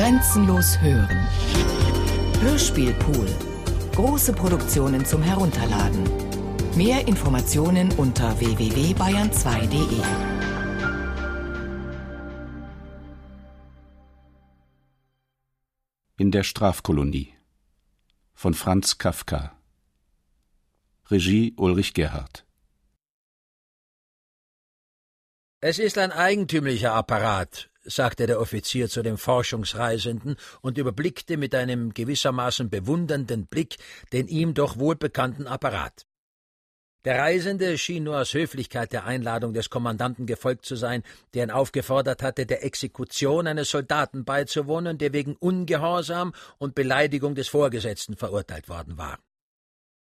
Grenzenlos hören. Hörspielpool. Große Produktionen zum Herunterladen. Mehr Informationen unter www.bayern2.de. In der Strafkolonie von Franz Kafka. Regie Ulrich Gerhardt. Es ist ein eigentümlicher Apparat, sagte der Offizier zu dem Forschungsreisenden und überblickte mit einem gewissermaßen bewundernden Blick den ihm doch wohlbekannten Apparat. Der Reisende schien nur aus Höflichkeit der Einladung des Kommandanten gefolgt zu sein, der ihn aufgefordert hatte, der Exekution eines Soldaten beizuwohnen, der wegen Ungehorsam und Beleidigung des Vorgesetzten verurteilt worden war.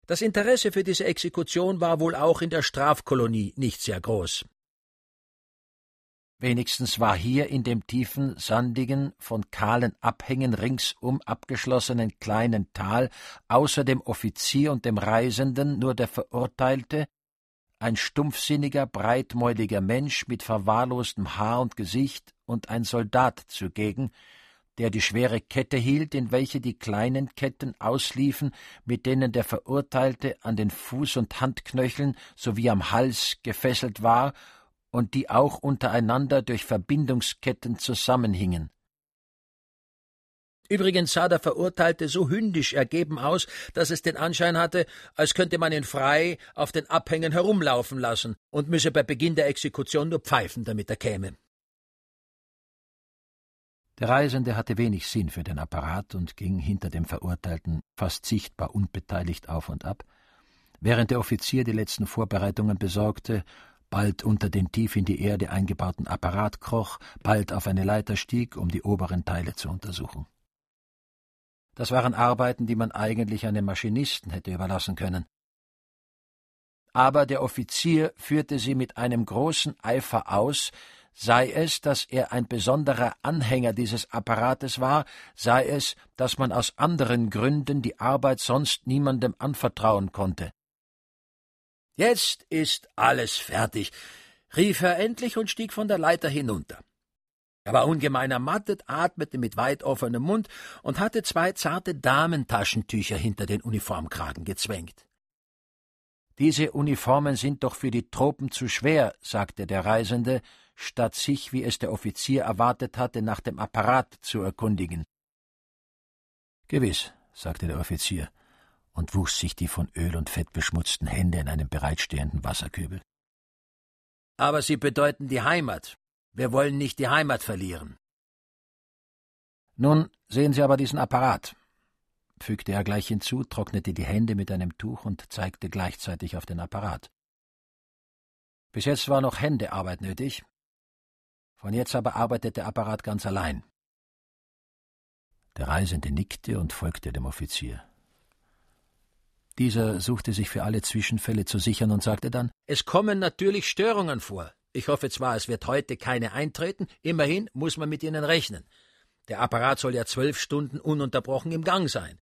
Das Interesse für diese Exekution war wohl auch in der Strafkolonie nicht sehr groß. Wenigstens war hier in dem tiefen, sandigen, von kahlen Abhängen ringsum abgeschlossenen kleinen Tal außer dem Offizier und dem Reisenden nur der Verurteilte, ein stumpfsinniger, breitmäuliger Mensch mit verwahrlostem Haar und Gesicht und ein Soldat zugegen, der die schwere Kette hielt, in welche die kleinen Ketten ausliefen, mit denen der Verurteilte an den Fuß- und Handknöcheln sowie am Hals gefesselt war und die auch untereinander durch Verbindungsketten zusammenhingen. Übrigens sah der Verurteilte so hündisch ergeben aus, dass es den Anschein hatte, als könnte man ihn frei auf den Abhängen herumlaufen lassen und müsse bei Beginn der Exekution nur pfeifen, damit er käme. Der Reisende hatte wenig Sinn für den Apparat und ging hinter dem Verurteilten fast sichtbar unbeteiligt auf und ab, während der Offizier die letzten Vorbereitungen besorgte bald unter den tief in die Erde eingebauten Apparat kroch, bald auf eine Leiter stieg, um die oberen Teile zu untersuchen. Das waren Arbeiten, die man eigentlich einem Maschinisten hätte überlassen können. Aber der Offizier führte sie mit einem großen Eifer aus, sei es, dass er ein besonderer Anhänger dieses Apparates war, sei es, dass man aus anderen Gründen die Arbeit sonst niemandem anvertrauen konnte. Jetzt ist alles fertig, rief er endlich und stieg von der Leiter hinunter. Er war ungemein ermattet, atmete mit weit offenem Mund und hatte zwei zarte Damentaschentücher hinter den Uniformkragen gezwängt. Diese Uniformen sind doch für die Tropen zu schwer, sagte der Reisende, statt sich, wie es der Offizier erwartet hatte, nach dem Apparat zu erkundigen. Gewiss, sagte der Offizier und wusch sich die von Öl und Fett beschmutzten Hände in einem bereitstehenden Wasserkübel. Aber sie bedeuten die Heimat. Wir wollen nicht die Heimat verlieren. Nun sehen Sie aber diesen Apparat, fügte er gleich hinzu, trocknete die Hände mit einem Tuch und zeigte gleichzeitig auf den Apparat. Bis jetzt war noch Händearbeit nötig. Von jetzt aber arbeitet der Apparat ganz allein. Der Reisende nickte und folgte dem Offizier. Dieser suchte sich für alle Zwischenfälle zu sichern und sagte dann Es kommen natürlich Störungen vor. Ich hoffe zwar, es wird heute keine eintreten, immerhin muss man mit ihnen rechnen. Der Apparat soll ja zwölf Stunden ununterbrochen im Gang sein.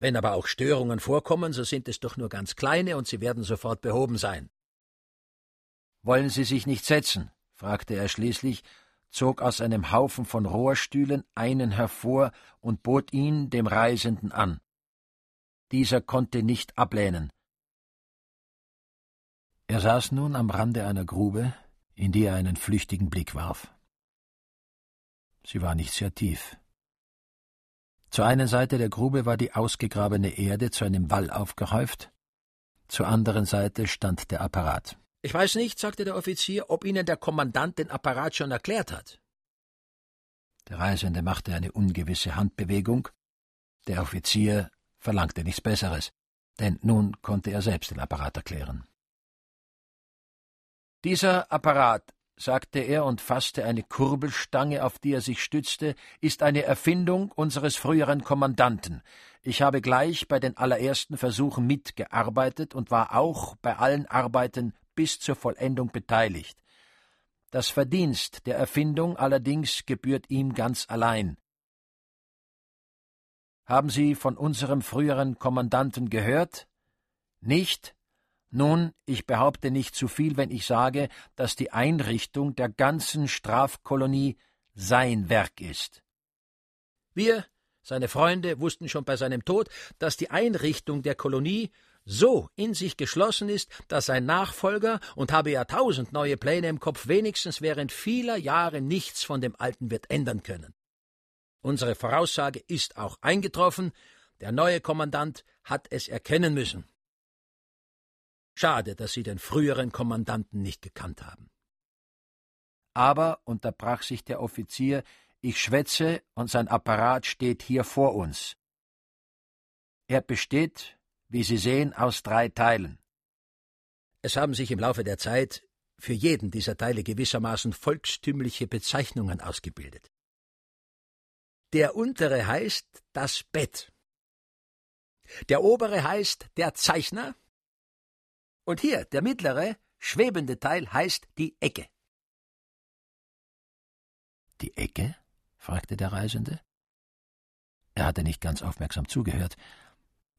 Wenn aber auch Störungen vorkommen, so sind es doch nur ganz kleine und sie werden sofort behoben sein. Wollen Sie sich nicht setzen? fragte er schließlich, zog aus einem Haufen von Rohrstühlen einen hervor und bot ihn dem Reisenden an. Dieser konnte nicht ablehnen. Er saß nun am Rande einer Grube, in die er einen flüchtigen Blick warf. Sie war nicht sehr tief. Zur einen Seite der Grube war die ausgegrabene Erde zu einem Wall aufgehäuft, zur anderen Seite stand der Apparat. Ich weiß nicht, sagte der Offizier, ob Ihnen der Kommandant den Apparat schon erklärt hat. Der Reisende machte eine ungewisse Handbewegung, der Offizier verlangte nichts Besseres, denn nun konnte er selbst den Apparat erklären. Dieser Apparat, sagte er und fasste eine Kurbelstange, auf die er sich stützte, ist eine Erfindung unseres früheren Kommandanten. Ich habe gleich bei den allerersten Versuchen mitgearbeitet und war auch bei allen Arbeiten bis zur Vollendung beteiligt. Das Verdienst der Erfindung allerdings gebührt ihm ganz allein. Haben Sie von unserem früheren Kommandanten gehört? Nicht? Nun, ich behaupte nicht zu viel, wenn ich sage, dass die Einrichtung der ganzen Strafkolonie sein Werk ist. Wir, seine Freunde, wussten schon bei seinem Tod, dass die Einrichtung der Kolonie so in sich geschlossen ist, dass sein Nachfolger und habe ja tausend neue Pläne im Kopf wenigstens während vieler Jahre nichts von dem Alten wird ändern können. Unsere Voraussage ist auch eingetroffen, der neue Kommandant hat es erkennen müssen. Schade, dass Sie den früheren Kommandanten nicht gekannt haben. Aber, unterbrach sich der Offizier, ich schwätze und sein Apparat steht hier vor uns. Er besteht, wie Sie sehen, aus drei Teilen. Es haben sich im Laufe der Zeit für jeden dieser Teile gewissermaßen volkstümliche Bezeichnungen ausgebildet. Der untere heißt das Bett. Der obere heißt der Zeichner. Und hier, der mittlere, schwebende Teil heißt die Ecke. Die Ecke? fragte der Reisende. Er hatte nicht ganz aufmerksam zugehört.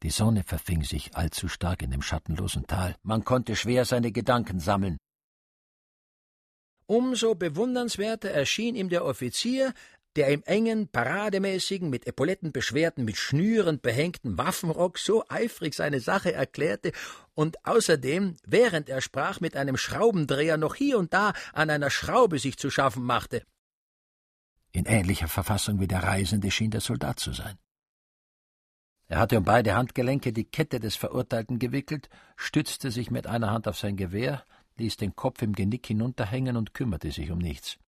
Die Sonne verfing sich allzu stark in dem schattenlosen Tal. Man konnte schwer seine Gedanken sammeln. Umso bewundernswerter erschien ihm der Offizier, der im engen, parademäßigen, mit Epauletten beschwerten, mit Schnüren behängten Waffenrock so eifrig seine Sache erklärte und außerdem, während er sprach, mit einem Schraubendreher noch hier und da an einer Schraube sich zu schaffen machte. In ähnlicher Verfassung wie der Reisende schien der Soldat zu sein. Er hatte um beide Handgelenke die Kette des Verurteilten gewickelt, stützte sich mit einer Hand auf sein Gewehr, ließ den Kopf im Genick hinunterhängen und kümmerte sich um nichts.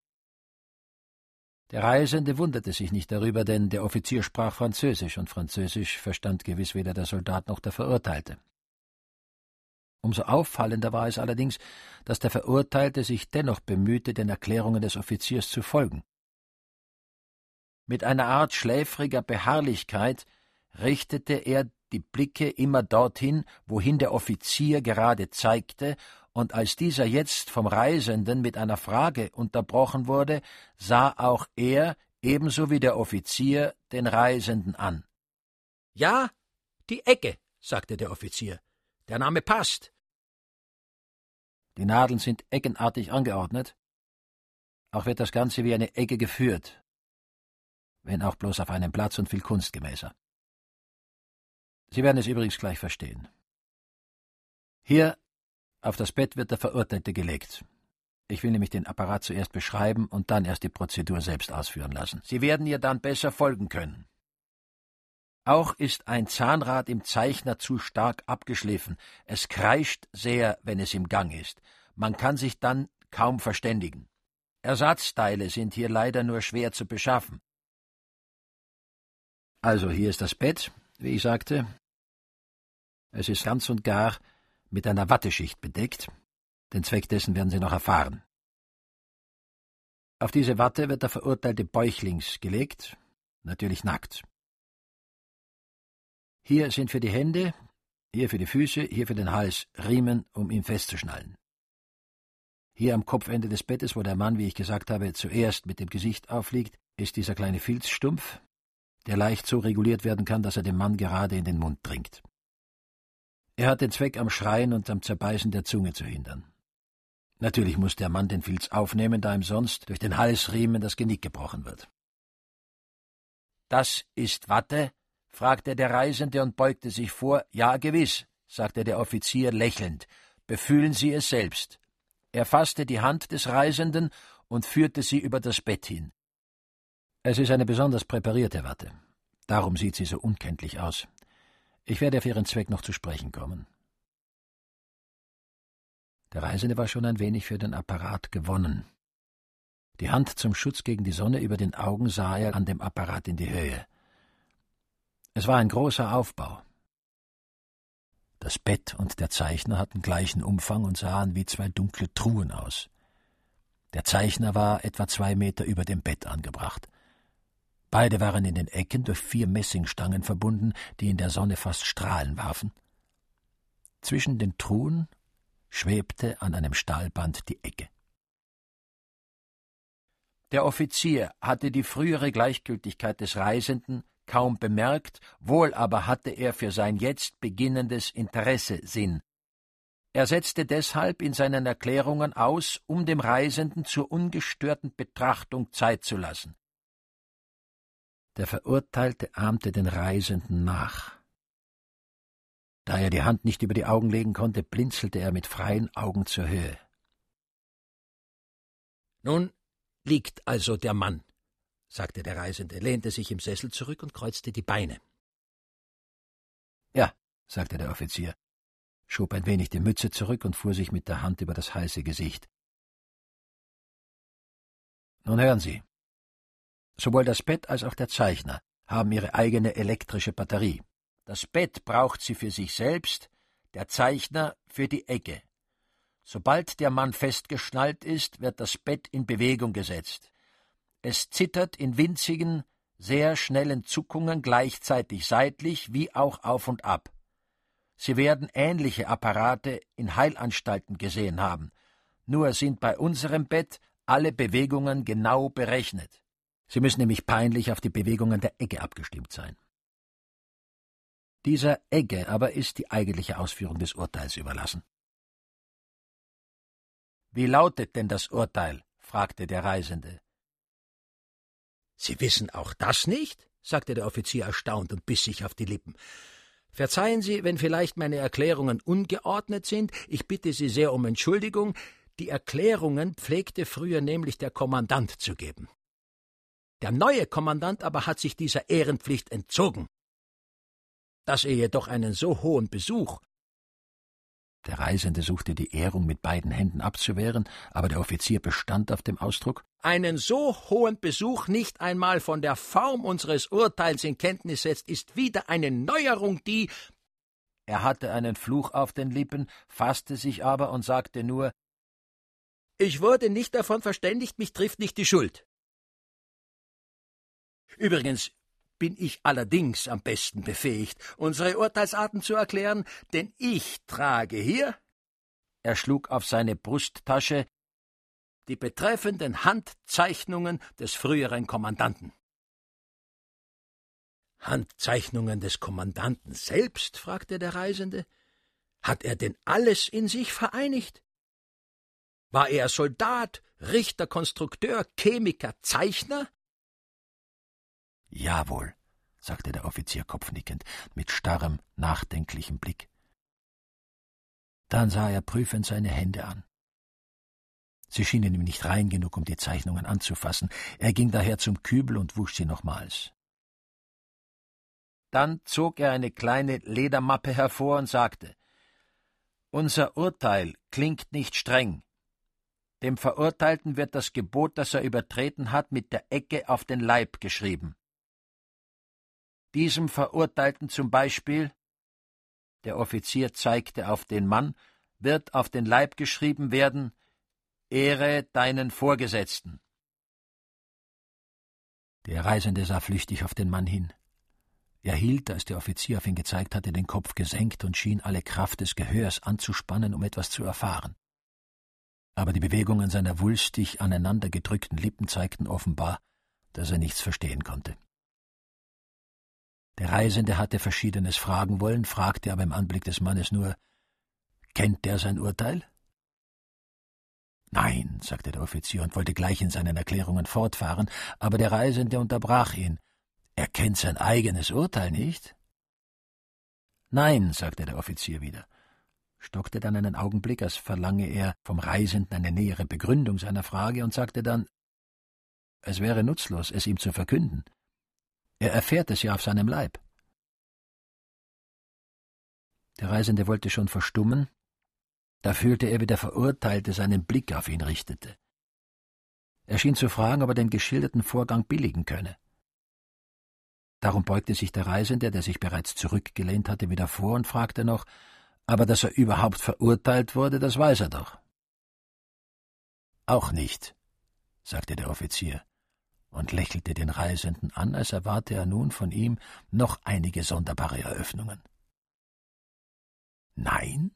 Der Reisende wunderte sich nicht darüber, denn der Offizier sprach Französisch, und Französisch verstand gewiss weder der Soldat noch der Verurteilte. Umso auffallender war es allerdings, dass der Verurteilte sich dennoch bemühte, den Erklärungen des Offiziers zu folgen. Mit einer Art schläfriger Beharrlichkeit richtete er die Blicke immer dorthin, wohin der Offizier gerade zeigte, und als dieser jetzt vom Reisenden mit einer Frage unterbrochen wurde, sah auch er, ebenso wie der Offizier, den Reisenden an. Ja, die Ecke, sagte der Offizier. Der Name passt. Die Nadeln sind eckenartig angeordnet. Auch wird das Ganze wie eine Ecke geführt, wenn auch bloß auf einem Platz und viel kunstgemäßer. Sie werden es übrigens gleich verstehen. Hier auf das Bett wird der Verurteilte gelegt. Ich will nämlich den Apparat zuerst beschreiben und dann erst die Prozedur selbst ausführen lassen. Sie werden ihr dann besser folgen können. Auch ist ein Zahnrad im Zeichner zu stark abgeschliffen. Es kreischt sehr, wenn es im Gang ist. Man kann sich dann kaum verständigen. Ersatzteile sind hier leider nur schwer zu beschaffen. Also hier ist das Bett, wie ich sagte. Es ist ganz und gar mit einer Watteschicht bedeckt. Den Zweck dessen werden Sie noch erfahren. Auf diese Watte wird der Verurteilte bäuchlings gelegt, natürlich nackt. Hier sind für die Hände, hier für die Füße, hier für den Hals Riemen, um ihn festzuschnallen. Hier am Kopfende des Bettes, wo der Mann, wie ich gesagt habe, zuerst mit dem Gesicht aufliegt, ist dieser kleine Filzstumpf, der leicht so reguliert werden kann, dass er dem Mann gerade in den Mund dringt. Er hat den Zweck, am Schreien und am Zerbeißen der Zunge zu hindern. Natürlich muss der Mann den Filz aufnehmen, da ihm sonst durch den Halsriemen das Genick gebrochen wird. Das ist Watte? fragte der Reisende und beugte sich vor. Ja, gewiss, sagte der Offizier lächelnd. Befühlen Sie es selbst. Er fasste die Hand des Reisenden und führte sie über das Bett hin. Es ist eine besonders präparierte Watte. Darum sieht sie so unkenntlich aus. Ich werde auf Ihren Zweck noch zu sprechen kommen. Der Reisende war schon ein wenig für den Apparat gewonnen. Die Hand zum Schutz gegen die Sonne über den Augen sah er an dem Apparat in die Höhe. Es war ein großer Aufbau. Das Bett und der Zeichner hatten gleichen Umfang und sahen wie zwei dunkle Truhen aus. Der Zeichner war etwa zwei Meter über dem Bett angebracht. Beide waren in den Ecken durch vier Messingstangen verbunden, die in der Sonne fast Strahlen warfen. Zwischen den Truhen schwebte an einem Stahlband die Ecke. Der Offizier hatte die frühere Gleichgültigkeit des Reisenden kaum bemerkt, wohl aber hatte er für sein jetzt beginnendes Interesse Sinn. Er setzte deshalb in seinen Erklärungen aus, um dem Reisenden zur ungestörten Betrachtung Zeit zu lassen. Der Verurteilte ahmte den Reisenden nach. Da er die Hand nicht über die Augen legen konnte, blinzelte er mit freien Augen zur Höhe. Nun liegt also der Mann, sagte der Reisende, lehnte sich im Sessel zurück und kreuzte die Beine. Ja, sagte der Offizier, schob ein wenig die Mütze zurück und fuhr sich mit der Hand über das heiße Gesicht. Nun hören Sie. Sowohl das Bett als auch der Zeichner haben ihre eigene elektrische Batterie. Das Bett braucht sie für sich selbst, der Zeichner für die Ecke. Sobald der Mann festgeschnallt ist, wird das Bett in Bewegung gesetzt. Es zittert in winzigen, sehr schnellen Zuckungen gleichzeitig seitlich wie auch auf und ab. Sie werden ähnliche Apparate in Heilanstalten gesehen haben, nur sind bei unserem Bett alle Bewegungen genau berechnet. Sie müssen nämlich peinlich auf die Bewegungen der Egge abgestimmt sein. Dieser Egge aber ist die eigentliche Ausführung des Urteils überlassen. Wie lautet denn das Urteil? fragte der Reisende. Sie wissen auch das nicht? sagte der Offizier erstaunt und biss sich auf die Lippen. Verzeihen Sie, wenn vielleicht meine Erklärungen ungeordnet sind, ich bitte Sie sehr um Entschuldigung, die Erklärungen pflegte früher nämlich der Kommandant zu geben. Der neue Kommandant aber hat sich dieser Ehrenpflicht entzogen. Dass er jedoch einen so hohen Besuch der Reisende suchte die Ehrung mit beiden Händen abzuwehren, aber der Offizier bestand auf dem Ausdruck Einen so hohen Besuch nicht einmal von der Form unseres Urteils in Kenntnis setzt, ist wieder eine Neuerung, die Er hatte einen Fluch auf den Lippen, fasste sich aber und sagte nur Ich wurde nicht davon verständigt, mich trifft nicht die Schuld. Übrigens, bin ich allerdings am besten befähigt, unsere Urteilsarten zu erklären, denn ich trage hier er schlug auf seine Brusttasche die betreffenden Handzeichnungen des früheren Kommandanten. Handzeichnungen des Kommandanten selbst? fragte der Reisende. Hat er denn alles in sich vereinigt? War er Soldat, Richter, Konstrukteur, Chemiker, Zeichner? Jawohl, sagte der Offizier kopfnickend, mit starrem, nachdenklichem Blick. Dann sah er prüfend seine Hände an. Sie schienen ihm nicht rein genug, um die Zeichnungen anzufassen. Er ging daher zum Kübel und wusch sie nochmals. Dann zog er eine kleine Ledermappe hervor und sagte Unser Urteil klingt nicht streng. Dem Verurteilten wird das Gebot, das er übertreten hat, mit der Ecke auf den Leib geschrieben. Diesem Verurteilten zum Beispiel, der Offizier zeigte auf den Mann, wird auf den Leib geschrieben werden, Ehre deinen Vorgesetzten. Der Reisende sah flüchtig auf den Mann hin. Er hielt, als der Offizier auf ihn gezeigt hatte, den Kopf gesenkt und schien alle Kraft des Gehörs anzuspannen, um etwas zu erfahren. Aber die Bewegungen seiner wulstig aneinandergedrückten Lippen zeigten offenbar, dass er nichts verstehen konnte. Der Reisende hatte Verschiedenes fragen wollen, fragte aber im Anblick des Mannes nur Kennt der sein Urteil? Nein, sagte der Offizier und wollte gleich in seinen Erklärungen fortfahren, aber der Reisende unterbrach ihn. Er kennt sein eigenes Urteil nicht? Nein, sagte der Offizier wieder, stockte dann einen Augenblick, als verlange er vom Reisenden eine nähere Begründung seiner Frage und sagte dann, es wäre nutzlos, es ihm zu verkünden. Er erfährt es ja auf seinem Leib. Der Reisende wollte schon verstummen, da fühlte er, wie der Verurteilte seinen Blick auf ihn richtete. Er schien zu fragen, ob er den geschilderten Vorgang billigen könne. Darum beugte sich der Reisende, der sich bereits zurückgelehnt hatte, wieder vor und fragte noch, aber dass er überhaupt verurteilt wurde, das weiß er doch. Auch nicht, sagte der Offizier und lächelte den Reisenden an, als erwarte er nun von ihm noch einige sonderbare Eröffnungen. Nein,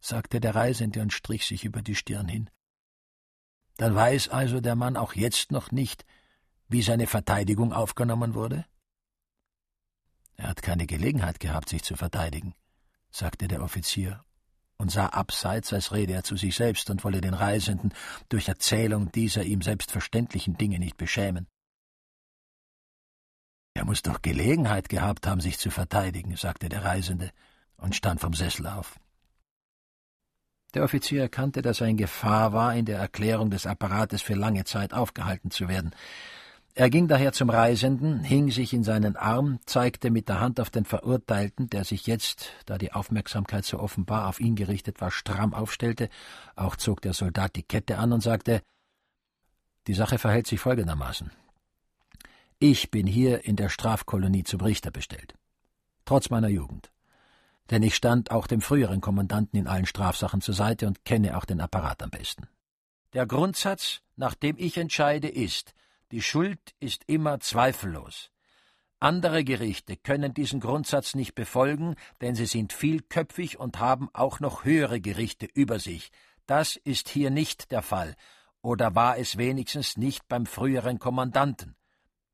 sagte der Reisende und strich sich über die Stirn hin. Dann weiß also der Mann auch jetzt noch nicht, wie seine Verteidigung aufgenommen wurde? Er hat keine Gelegenheit gehabt, sich zu verteidigen, sagte der Offizier und sah abseits, als rede er zu sich selbst und wolle den Reisenden durch Erzählung dieser ihm selbstverständlichen Dinge nicht beschämen. Er muss doch Gelegenheit gehabt haben, sich zu verteidigen, sagte der Reisende und stand vom Sessel auf. Der Offizier erkannte, dass er in Gefahr war, in der Erklärung des Apparates für lange Zeit aufgehalten zu werden. Er ging daher zum Reisenden, hing sich in seinen Arm, zeigte mit der Hand auf den Verurteilten, der sich jetzt, da die Aufmerksamkeit so offenbar auf ihn gerichtet war, stramm aufstellte, auch zog der Soldat die Kette an und sagte Die Sache verhält sich folgendermaßen. Ich bin hier in der Strafkolonie zum Richter bestellt. Trotz meiner Jugend. Denn ich stand auch dem früheren Kommandanten in allen Strafsachen zur Seite und kenne auch den Apparat am besten. Der Grundsatz, nach dem ich entscheide, ist, die Schuld ist immer zweifellos. Andere Gerichte können diesen Grundsatz nicht befolgen, denn sie sind vielköpfig und haben auch noch höhere Gerichte über sich. Das ist hier nicht der Fall, oder war es wenigstens nicht beim früheren Kommandanten.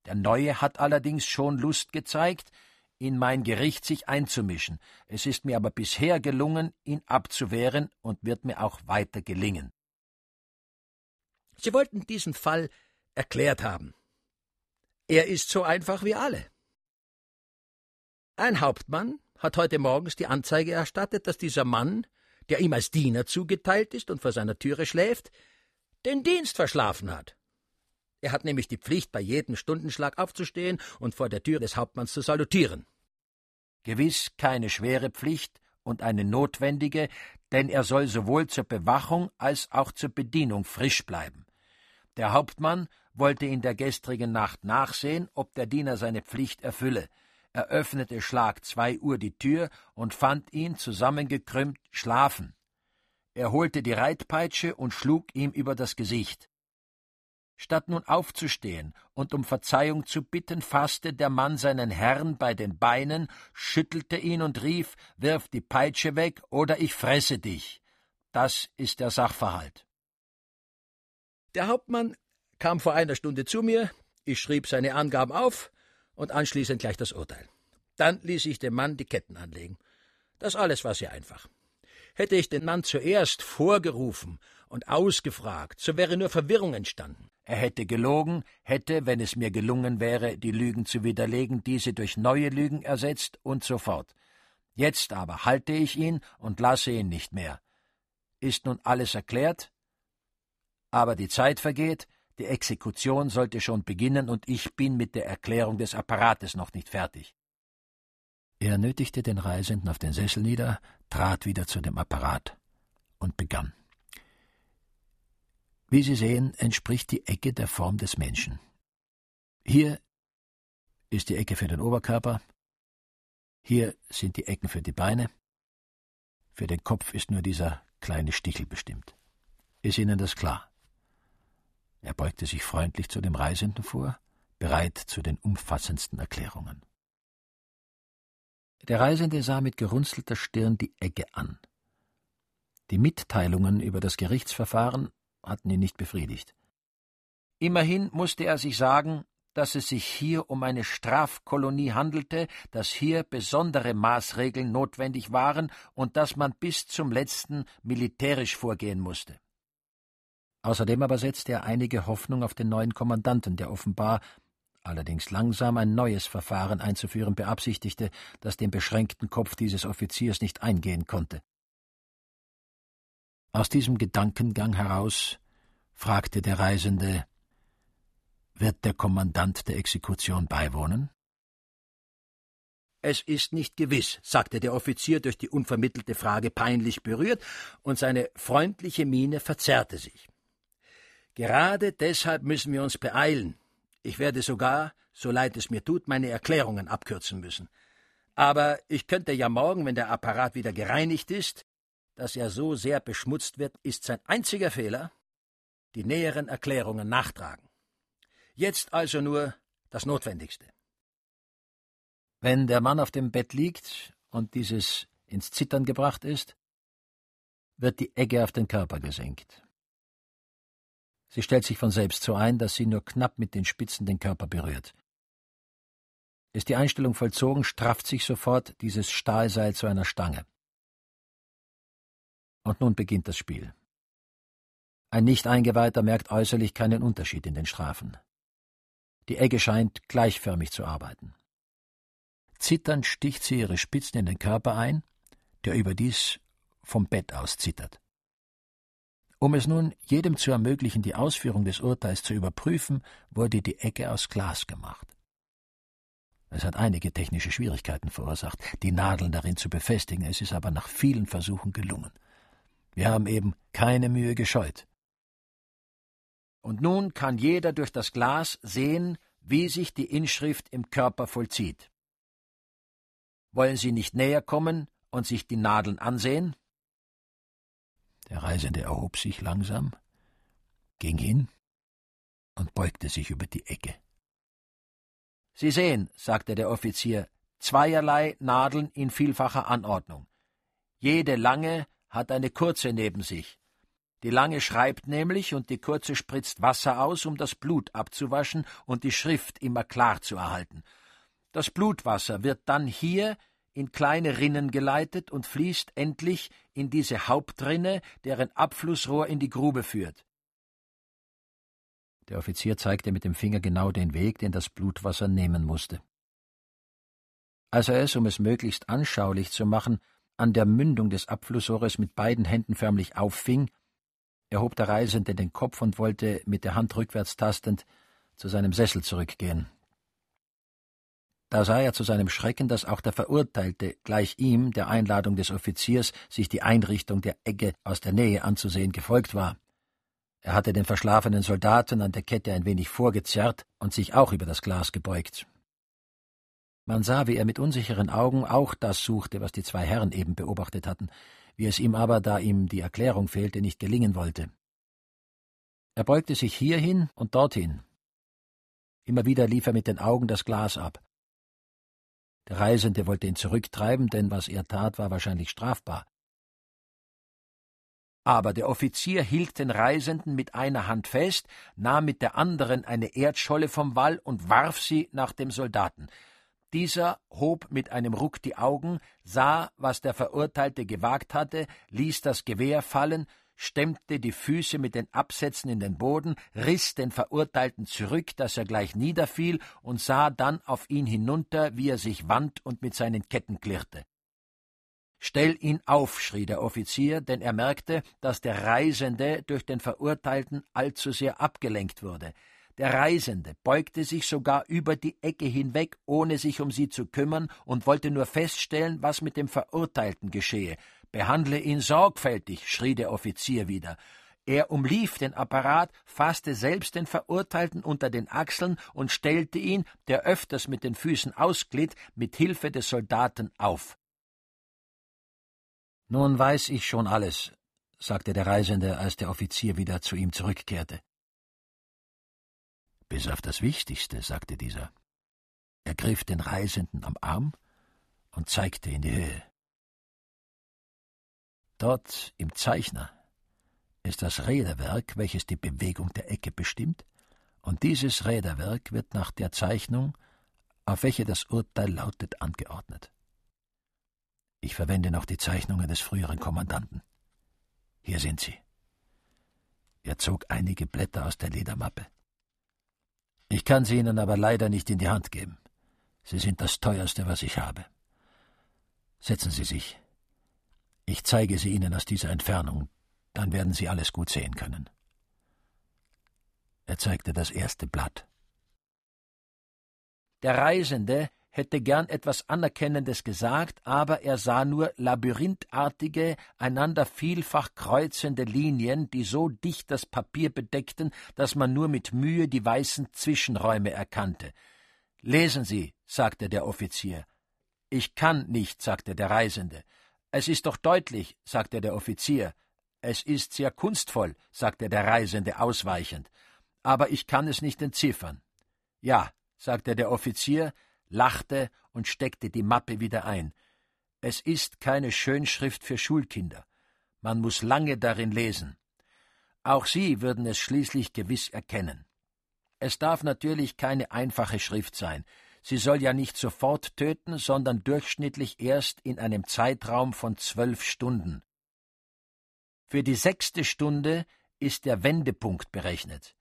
Der Neue hat allerdings schon Lust gezeigt, in mein Gericht sich einzumischen. Es ist mir aber bisher gelungen, ihn abzuwehren und wird mir auch weiter gelingen. Sie wollten diesen Fall erklärt haben. Er ist so einfach wie alle. Ein Hauptmann hat heute morgens die Anzeige erstattet, dass dieser Mann, der ihm als Diener zugeteilt ist und vor seiner Türe schläft, den Dienst verschlafen hat. Er hat nämlich die Pflicht, bei jedem Stundenschlag aufzustehen und vor der Tür des Hauptmanns zu salutieren. Gewiss keine schwere Pflicht und eine notwendige, denn er soll sowohl zur Bewachung als auch zur Bedienung frisch bleiben. Der Hauptmann wollte in der gestrigen Nacht nachsehen, ob der Diener seine Pflicht erfülle. Er öffnete Schlag zwei Uhr die Tür und fand ihn zusammengekrümmt schlafen. Er holte die Reitpeitsche und schlug ihm über das Gesicht. Statt nun aufzustehen und um Verzeihung zu bitten, fasste der Mann seinen Herrn bei den Beinen, schüttelte ihn und rief Wirf die Peitsche weg, oder ich fresse dich. Das ist der Sachverhalt. Der Hauptmann kam vor einer Stunde zu mir, ich schrieb seine Angaben auf und anschließend gleich das Urteil. Dann ließ ich dem Mann die Ketten anlegen. Das alles war sehr einfach. Hätte ich den Mann zuerst vorgerufen und ausgefragt, so wäre nur Verwirrung entstanden. Er hätte gelogen, hätte, wenn es mir gelungen wäre, die Lügen zu widerlegen, diese durch neue Lügen ersetzt und so fort. Jetzt aber halte ich ihn und lasse ihn nicht mehr. Ist nun alles erklärt? Aber die Zeit vergeht, die Exekution sollte schon beginnen, und ich bin mit der Erklärung des Apparates noch nicht fertig. Er nötigte den Reisenden auf den Sessel nieder, trat wieder zu dem Apparat und begann. Wie Sie sehen, entspricht die Ecke der Form des Menschen. Hier ist die Ecke für den Oberkörper, hier sind die Ecken für die Beine, für den Kopf ist nur dieser kleine Stichel bestimmt. Ist Ihnen das klar? Er beugte sich freundlich zu dem Reisenden vor, bereit zu den umfassendsten Erklärungen. Der Reisende sah mit gerunzelter Stirn die Egge an. Die Mitteilungen über das Gerichtsverfahren hatten ihn nicht befriedigt. Immerhin musste er sich sagen, dass es sich hier um eine Strafkolonie handelte, dass hier besondere Maßregeln notwendig waren und dass man bis zum letzten militärisch vorgehen musste. Außerdem aber setzte er einige Hoffnung auf den neuen Kommandanten, der offenbar, allerdings langsam, ein neues Verfahren einzuführen beabsichtigte, das dem beschränkten Kopf dieses Offiziers nicht eingehen konnte. Aus diesem Gedankengang heraus fragte der Reisende Wird der Kommandant der Exekution beiwohnen? Es ist nicht gewiss, sagte der Offizier durch die unvermittelte Frage peinlich berührt, und seine freundliche Miene verzerrte sich. Gerade deshalb müssen wir uns beeilen. Ich werde sogar, so leid es mir tut, meine Erklärungen abkürzen müssen. Aber ich könnte ja morgen, wenn der Apparat wieder gereinigt ist, dass er so sehr beschmutzt wird, ist sein einziger Fehler, die näheren Erklärungen nachtragen. Jetzt also nur das Notwendigste. Wenn der Mann auf dem Bett liegt und dieses ins Zittern gebracht ist, wird die Egge auf den Körper gesenkt. Sie stellt sich von selbst so ein, dass sie nur knapp mit den Spitzen den Körper berührt. Ist die Einstellung vollzogen, strafft sich sofort dieses Stahlseil zu einer Stange. Und nun beginnt das Spiel. Ein Nicht-Eingeweihter merkt äußerlich keinen Unterschied in den Strafen. Die Egge scheint gleichförmig zu arbeiten. Zitternd sticht sie ihre Spitzen in den Körper ein, der überdies vom Bett aus zittert. Um es nun jedem zu ermöglichen, die Ausführung des Urteils zu überprüfen, wurde die Ecke aus Glas gemacht. Es hat einige technische Schwierigkeiten verursacht, die Nadeln darin zu befestigen, es ist aber nach vielen Versuchen gelungen. Wir haben eben keine Mühe gescheut. Und nun kann jeder durch das Glas sehen, wie sich die Inschrift im Körper vollzieht. Wollen Sie nicht näher kommen und sich die Nadeln ansehen? Der Reisende erhob sich langsam, ging hin und beugte sich über die Ecke. Sie sehen, sagte der Offizier, zweierlei Nadeln in vielfacher Anordnung. Jede lange hat eine kurze neben sich. Die lange schreibt nämlich und die kurze spritzt Wasser aus, um das Blut abzuwaschen und die Schrift immer klar zu erhalten. Das Blutwasser wird dann hier in kleine Rinnen geleitet und fließt endlich in diese Hauptrinne, deren Abflussrohr in die Grube führt. Der Offizier zeigte mit dem Finger genau den Weg, den das Blutwasser nehmen musste. Als er es, um es möglichst anschaulich zu machen, an der Mündung des Abflussrohres mit beiden Händen förmlich auffing, erhob der Reisende den Kopf und wollte, mit der Hand rückwärts tastend, zu seinem Sessel zurückgehen. Da sah er zu seinem Schrecken, dass auch der Verurteilte gleich ihm, der Einladung des Offiziers, sich die Einrichtung der Egge aus der Nähe anzusehen, gefolgt war. Er hatte den verschlafenen Soldaten an der Kette ein wenig vorgezerrt und sich auch über das Glas gebeugt. Man sah, wie er mit unsicheren Augen auch das suchte, was die zwei Herren eben beobachtet hatten, wie es ihm aber, da ihm die Erklärung fehlte, nicht gelingen wollte. Er beugte sich hierhin und dorthin. Immer wieder lief er mit den Augen das Glas ab. Der Reisende wollte ihn zurücktreiben, denn was er tat, war wahrscheinlich strafbar. Aber der Offizier hielt den Reisenden mit einer Hand fest, nahm mit der anderen eine Erdscholle vom Wall und warf sie nach dem Soldaten. Dieser hob mit einem Ruck die Augen, sah, was der Verurteilte gewagt hatte, ließ das Gewehr fallen, stemmte die Füße mit den Absätzen in den Boden, riß den Verurteilten zurück, dass er gleich niederfiel, und sah dann auf ihn hinunter, wie er sich wand und mit seinen Ketten klirrte. Stell ihn auf, schrie der Offizier, denn er merkte, dass der Reisende durch den Verurteilten allzu sehr abgelenkt wurde. Der Reisende beugte sich sogar über die Ecke hinweg, ohne sich um sie zu kümmern, und wollte nur feststellen, was mit dem Verurteilten geschehe. Behandle ihn sorgfältig, schrie der Offizier wieder. Er umlief den Apparat, fasste selbst den Verurteilten unter den Achseln und stellte ihn, der öfters mit den Füßen ausglitt, mit Hilfe des Soldaten auf. Nun weiß ich schon alles, sagte der Reisende, als der Offizier wieder zu ihm zurückkehrte. Bis auf das Wichtigste, sagte dieser. Er griff den Reisenden am Arm und zeigte in die Höhe. Dort im Zeichner ist das Räderwerk, welches die Bewegung der Ecke bestimmt, und dieses Räderwerk wird nach der Zeichnung, auf welche das Urteil lautet, angeordnet. Ich verwende noch die Zeichnungen des früheren Kommandanten. Hier sind sie. Er zog einige Blätter aus der Ledermappe. Ich kann sie Ihnen aber leider nicht in die Hand geben. Sie sind das teuerste, was ich habe. Setzen Sie sich. Ich zeige sie Ihnen aus dieser Entfernung, dann werden Sie alles gut sehen können. Er zeigte das erste Blatt. Der Reisende hätte gern etwas Anerkennendes gesagt, aber er sah nur labyrinthartige, einander vielfach kreuzende Linien, die so dicht das Papier bedeckten, dass man nur mit Mühe die weißen Zwischenräume erkannte. Lesen Sie, sagte der Offizier. Ich kann nicht, sagte der Reisende. Es ist doch deutlich, sagte der Offizier. Es ist sehr kunstvoll, sagte der Reisende ausweichend. Aber ich kann es nicht entziffern. Ja, sagte der Offizier, lachte und steckte die Mappe wieder ein. Es ist keine Schönschrift für Schulkinder. Man muss lange darin lesen. Auch Sie würden es schließlich gewiss erkennen. Es darf natürlich keine einfache Schrift sein. Sie soll ja nicht sofort töten, sondern durchschnittlich erst in einem Zeitraum von zwölf Stunden. Für die sechste Stunde ist der Wendepunkt berechnet.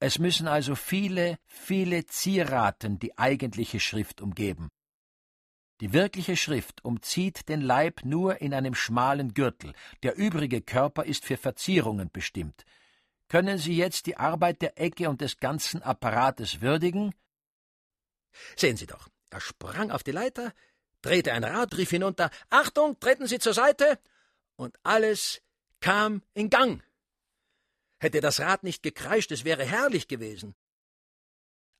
Es müssen also viele, viele Zieraten die eigentliche Schrift umgeben. Die wirkliche Schrift umzieht den Leib nur in einem schmalen Gürtel, der übrige Körper ist für Verzierungen bestimmt. Können Sie jetzt die Arbeit der Ecke und des ganzen Apparates würdigen? Sehen Sie doch, er sprang auf die Leiter, drehte ein Rad, rief hinunter Achtung, treten Sie zur Seite, und alles kam in Gang. Hätte das Rad nicht gekreischt, es wäre herrlich gewesen.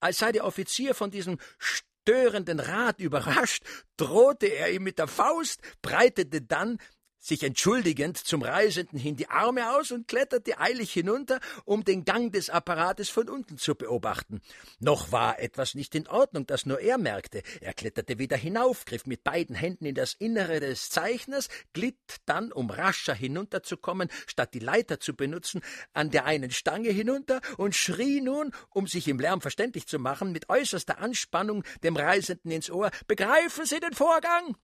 Als sei der Offizier von diesem störenden Rat überrascht, drohte er ihm mit der Faust, breitete dann sich entschuldigend zum Reisenden hin die Arme aus und kletterte eilig hinunter, um den Gang des Apparates von unten zu beobachten. Noch war etwas nicht in Ordnung, das nur er merkte. Er kletterte wieder hinauf, griff mit beiden Händen in das Innere des Zeichners, glitt dann, um rascher hinunterzukommen, statt die Leiter zu benutzen, an der einen Stange hinunter und schrie nun, um sich im Lärm verständlich zu machen, mit äußerster Anspannung dem Reisenden ins Ohr Begreifen Sie den Vorgang?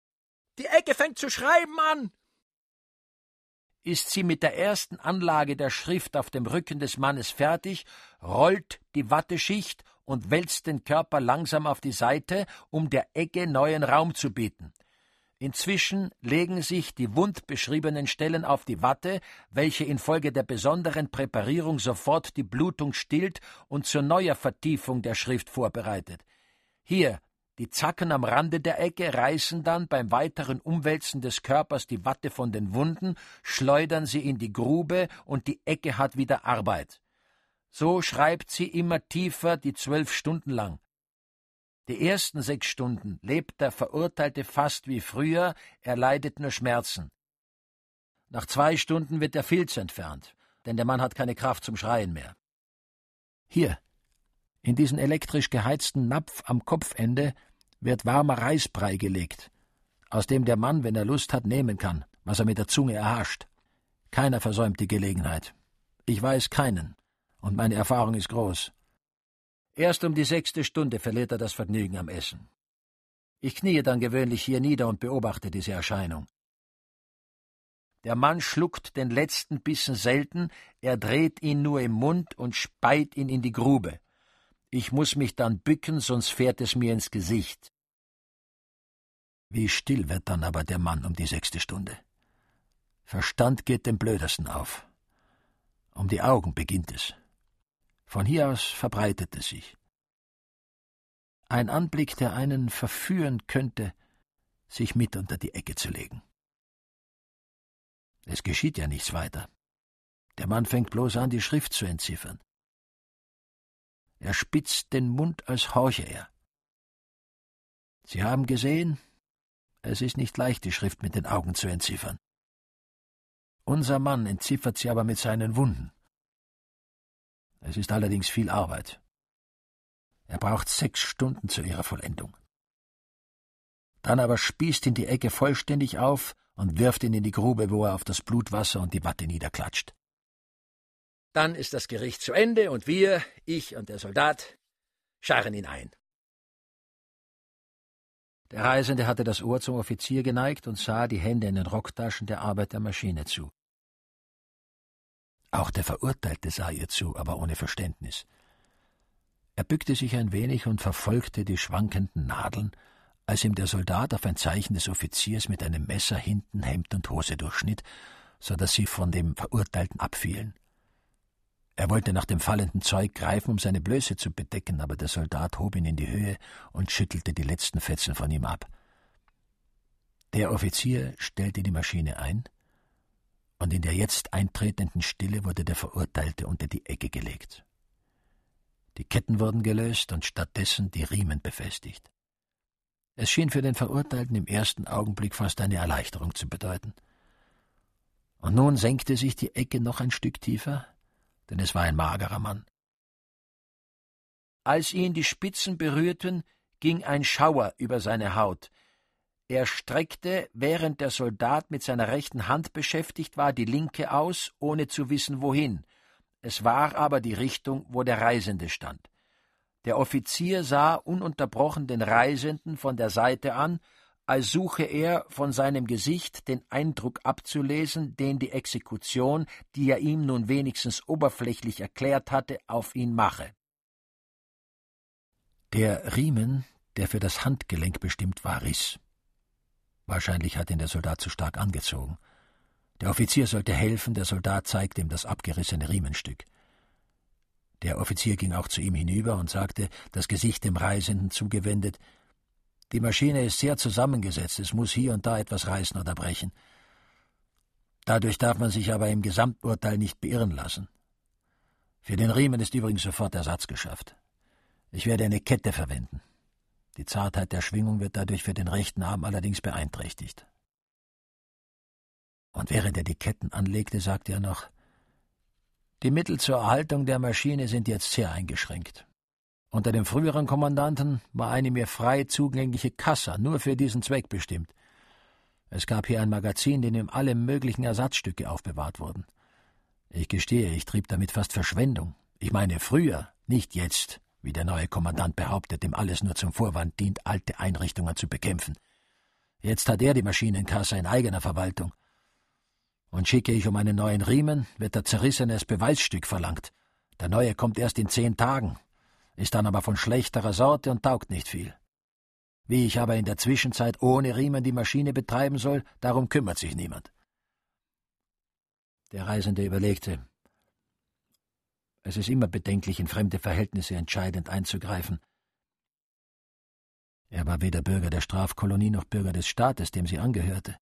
Die Ecke fängt zu schreiben an ist sie mit der ersten Anlage der Schrift auf dem Rücken des Mannes fertig, rollt die Watteschicht und wälzt den Körper langsam auf die Seite, um der Ecke neuen Raum zu bieten. Inzwischen legen sich die wund beschriebenen Stellen auf die Watte, welche infolge der besonderen Präparierung sofort die Blutung stillt und zur neuer Vertiefung der Schrift vorbereitet. Hier die Zacken am Rande der Ecke reißen dann beim weiteren Umwälzen des Körpers die Watte von den Wunden, schleudern sie in die Grube und die Ecke hat wieder Arbeit. So schreibt sie immer tiefer die zwölf Stunden lang. Die ersten sechs Stunden lebt der Verurteilte fast wie früher, er leidet nur Schmerzen. Nach zwei Stunden wird der Filz entfernt, denn der Mann hat keine Kraft zum Schreien mehr. Hier, in diesen elektrisch geheizten Napf am Kopfende wird warmer Reisbrei gelegt, aus dem der Mann, wenn er Lust hat, nehmen kann, was er mit der Zunge erhascht. Keiner versäumt die Gelegenheit. Ich weiß keinen, und meine Erfahrung ist groß. Erst um die sechste Stunde verliert er das Vergnügen am Essen. Ich kniee dann gewöhnlich hier nieder und beobachte diese Erscheinung. Der Mann schluckt den letzten Bissen selten, er dreht ihn nur im Mund und speit ihn in die Grube. Ich muss mich dann bücken, sonst fährt es mir ins Gesicht. Wie still wird dann aber der Mann um die sechste Stunde. Verstand geht dem Blödersten auf. Um die Augen beginnt es. Von hier aus verbreitet es sich. Ein Anblick, der einen verführen könnte, sich mit unter die Ecke zu legen. Es geschieht ja nichts weiter. Der Mann fängt bloß an, die Schrift zu entziffern. Er spitzt den Mund, als horche er. Sie haben gesehen, es ist nicht leicht, die Schrift mit den Augen zu entziffern. Unser Mann entziffert sie aber mit seinen Wunden. Es ist allerdings viel Arbeit. Er braucht sechs Stunden zu ihrer Vollendung. Dann aber spießt ihn die Ecke vollständig auf und wirft ihn in die Grube, wo er auf das Blutwasser und die Watte niederklatscht. Dann ist das Gericht zu Ende und wir, ich und der Soldat, scharren ihn ein. Der Reisende hatte das Ohr zum Offizier geneigt und sah die Hände in den Rocktaschen der Arbeit der Maschine zu. Auch der Verurteilte sah ihr zu, aber ohne Verständnis. Er bückte sich ein wenig und verfolgte die schwankenden Nadeln, als ihm der Soldat auf ein Zeichen des Offiziers mit einem Messer hinten Hemd und Hose durchschnitt, so dass sie von dem Verurteilten abfielen. Er wollte nach dem fallenden Zeug greifen, um seine Blöße zu bedecken, aber der Soldat hob ihn in die Höhe und schüttelte die letzten Fetzen von ihm ab. Der Offizier stellte die Maschine ein, und in der jetzt eintretenden Stille wurde der Verurteilte unter die Ecke gelegt. Die Ketten wurden gelöst und stattdessen die Riemen befestigt. Es schien für den Verurteilten im ersten Augenblick fast eine Erleichterung zu bedeuten. Und nun senkte sich die Ecke noch ein Stück tiefer, denn es war ein magerer Mann. Als ihn die Spitzen berührten, ging ein Schauer über seine Haut. Er streckte, während der Soldat mit seiner rechten Hand beschäftigt war, die linke aus, ohne zu wissen wohin. Es war aber die Richtung, wo der Reisende stand. Der Offizier sah ununterbrochen den Reisenden von der Seite an, als suche er von seinem Gesicht den Eindruck abzulesen, den die Exekution, die er ihm nun wenigstens oberflächlich erklärt hatte, auf ihn mache. Der Riemen, der für das Handgelenk bestimmt war, riss. Wahrscheinlich hat ihn der Soldat zu stark angezogen. Der Offizier sollte helfen, der Soldat zeigte ihm das abgerissene Riemenstück. Der Offizier ging auch zu ihm hinüber und sagte, das Gesicht dem Reisenden zugewendet Die Maschine ist sehr zusammengesetzt, es muss hier und da etwas reißen oder brechen. Dadurch darf man sich aber im Gesamturteil nicht beirren lassen. Für den Riemen ist übrigens sofort Ersatz geschafft. Ich werde eine Kette verwenden. Die Zartheit der Schwingung wird dadurch für den rechten Arm allerdings beeinträchtigt. Und während er die Ketten anlegte, sagte er noch Die Mittel zur Erhaltung der Maschine sind jetzt sehr eingeschränkt. Unter dem früheren Kommandanten war eine mir frei zugängliche Kassa nur für diesen Zweck bestimmt. Es gab hier ein Magazin, in dem alle möglichen Ersatzstücke aufbewahrt wurden. Ich gestehe, ich trieb damit fast Verschwendung. Ich meine früher, nicht jetzt, wie der neue Kommandant behauptet, dem alles nur zum Vorwand dient, alte Einrichtungen zu bekämpfen. Jetzt hat er die Maschinenkasse in eigener Verwaltung. Und schicke ich um einen neuen Riemen, wird der zerrissenes Beweisstück verlangt. Der neue kommt erst in zehn Tagen, ist dann aber von schlechterer Sorte und taugt nicht viel. Wie ich aber in der Zwischenzeit ohne Riemen die Maschine betreiben soll, darum kümmert sich niemand. Der Reisende überlegte. Es ist immer bedenklich, in fremde Verhältnisse entscheidend einzugreifen. Er war weder Bürger der Strafkolonie noch Bürger des Staates, dem sie angehörte.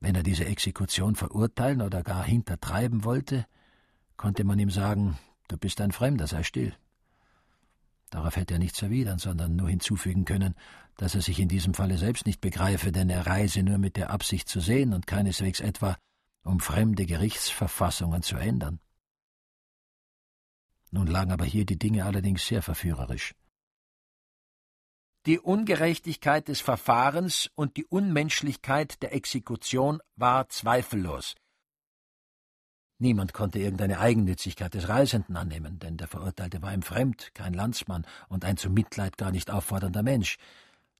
Wenn er diese Exekution verurteilen oder gar hintertreiben wollte, konnte man ihm sagen, du bist ein Fremder, sei still. Darauf hätte er nichts erwidern, sondern nur hinzufügen können, dass er sich in diesem Falle selbst nicht begreife, denn er reise nur mit der Absicht zu sehen und keineswegs etwa, um fremde Gerichtsverfassungen zu ändern. Nun lagen aber hier die Dinge allerdings sehr verführerisch. Die Ungerechtigkeit des Verfahrens und die Unmenschlichkeit der Exekution war zweifellos. Niemand konnte irgendeine Eigennützigkeit des Reisenden annehmen, denn der Verurteilte war ihm fremd, kein Landsmann und ein zum Mitleid gar nicht auffordernder Mensch.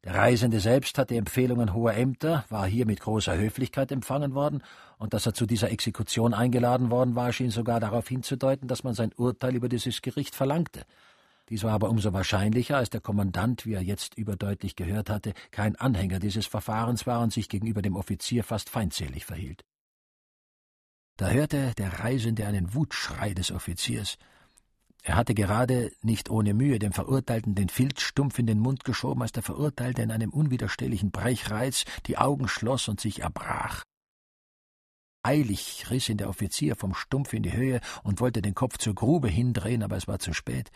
Der Reisende selbst hatte Empfehlungen hoher Ämter, war hier mit großer Höflichkeit empfangen worden, und dass er zu dieser Exekution eingeladen worden war, schien sogar darauf hinzudeuten, dass man sein Urteil über dieses Gericht verlangte. Dies war aber umso wahrscheinlicher, als der Kommandant, wie er jetzt überdeutlich gehört hatte, kein Anhänger dieses Verfahrens war und sich gegenüber dem Offizier fast feindselig verhielt. Da hörte der Reisende einen Wutschrei des Offiziers, er hatte gerade, nicht ohne Mühe, dem Verurteilten den Filz stumpf in den Mund geschoben, als der Verurteilte in einem unwiderstehlichen Brechreiz die Augen schloss und sich erbrach. Eilig riss ihn der Offizier vom Stumpf in die Höhe und wollte den Kopf zur Grube hindrehen, aber es war zu spät.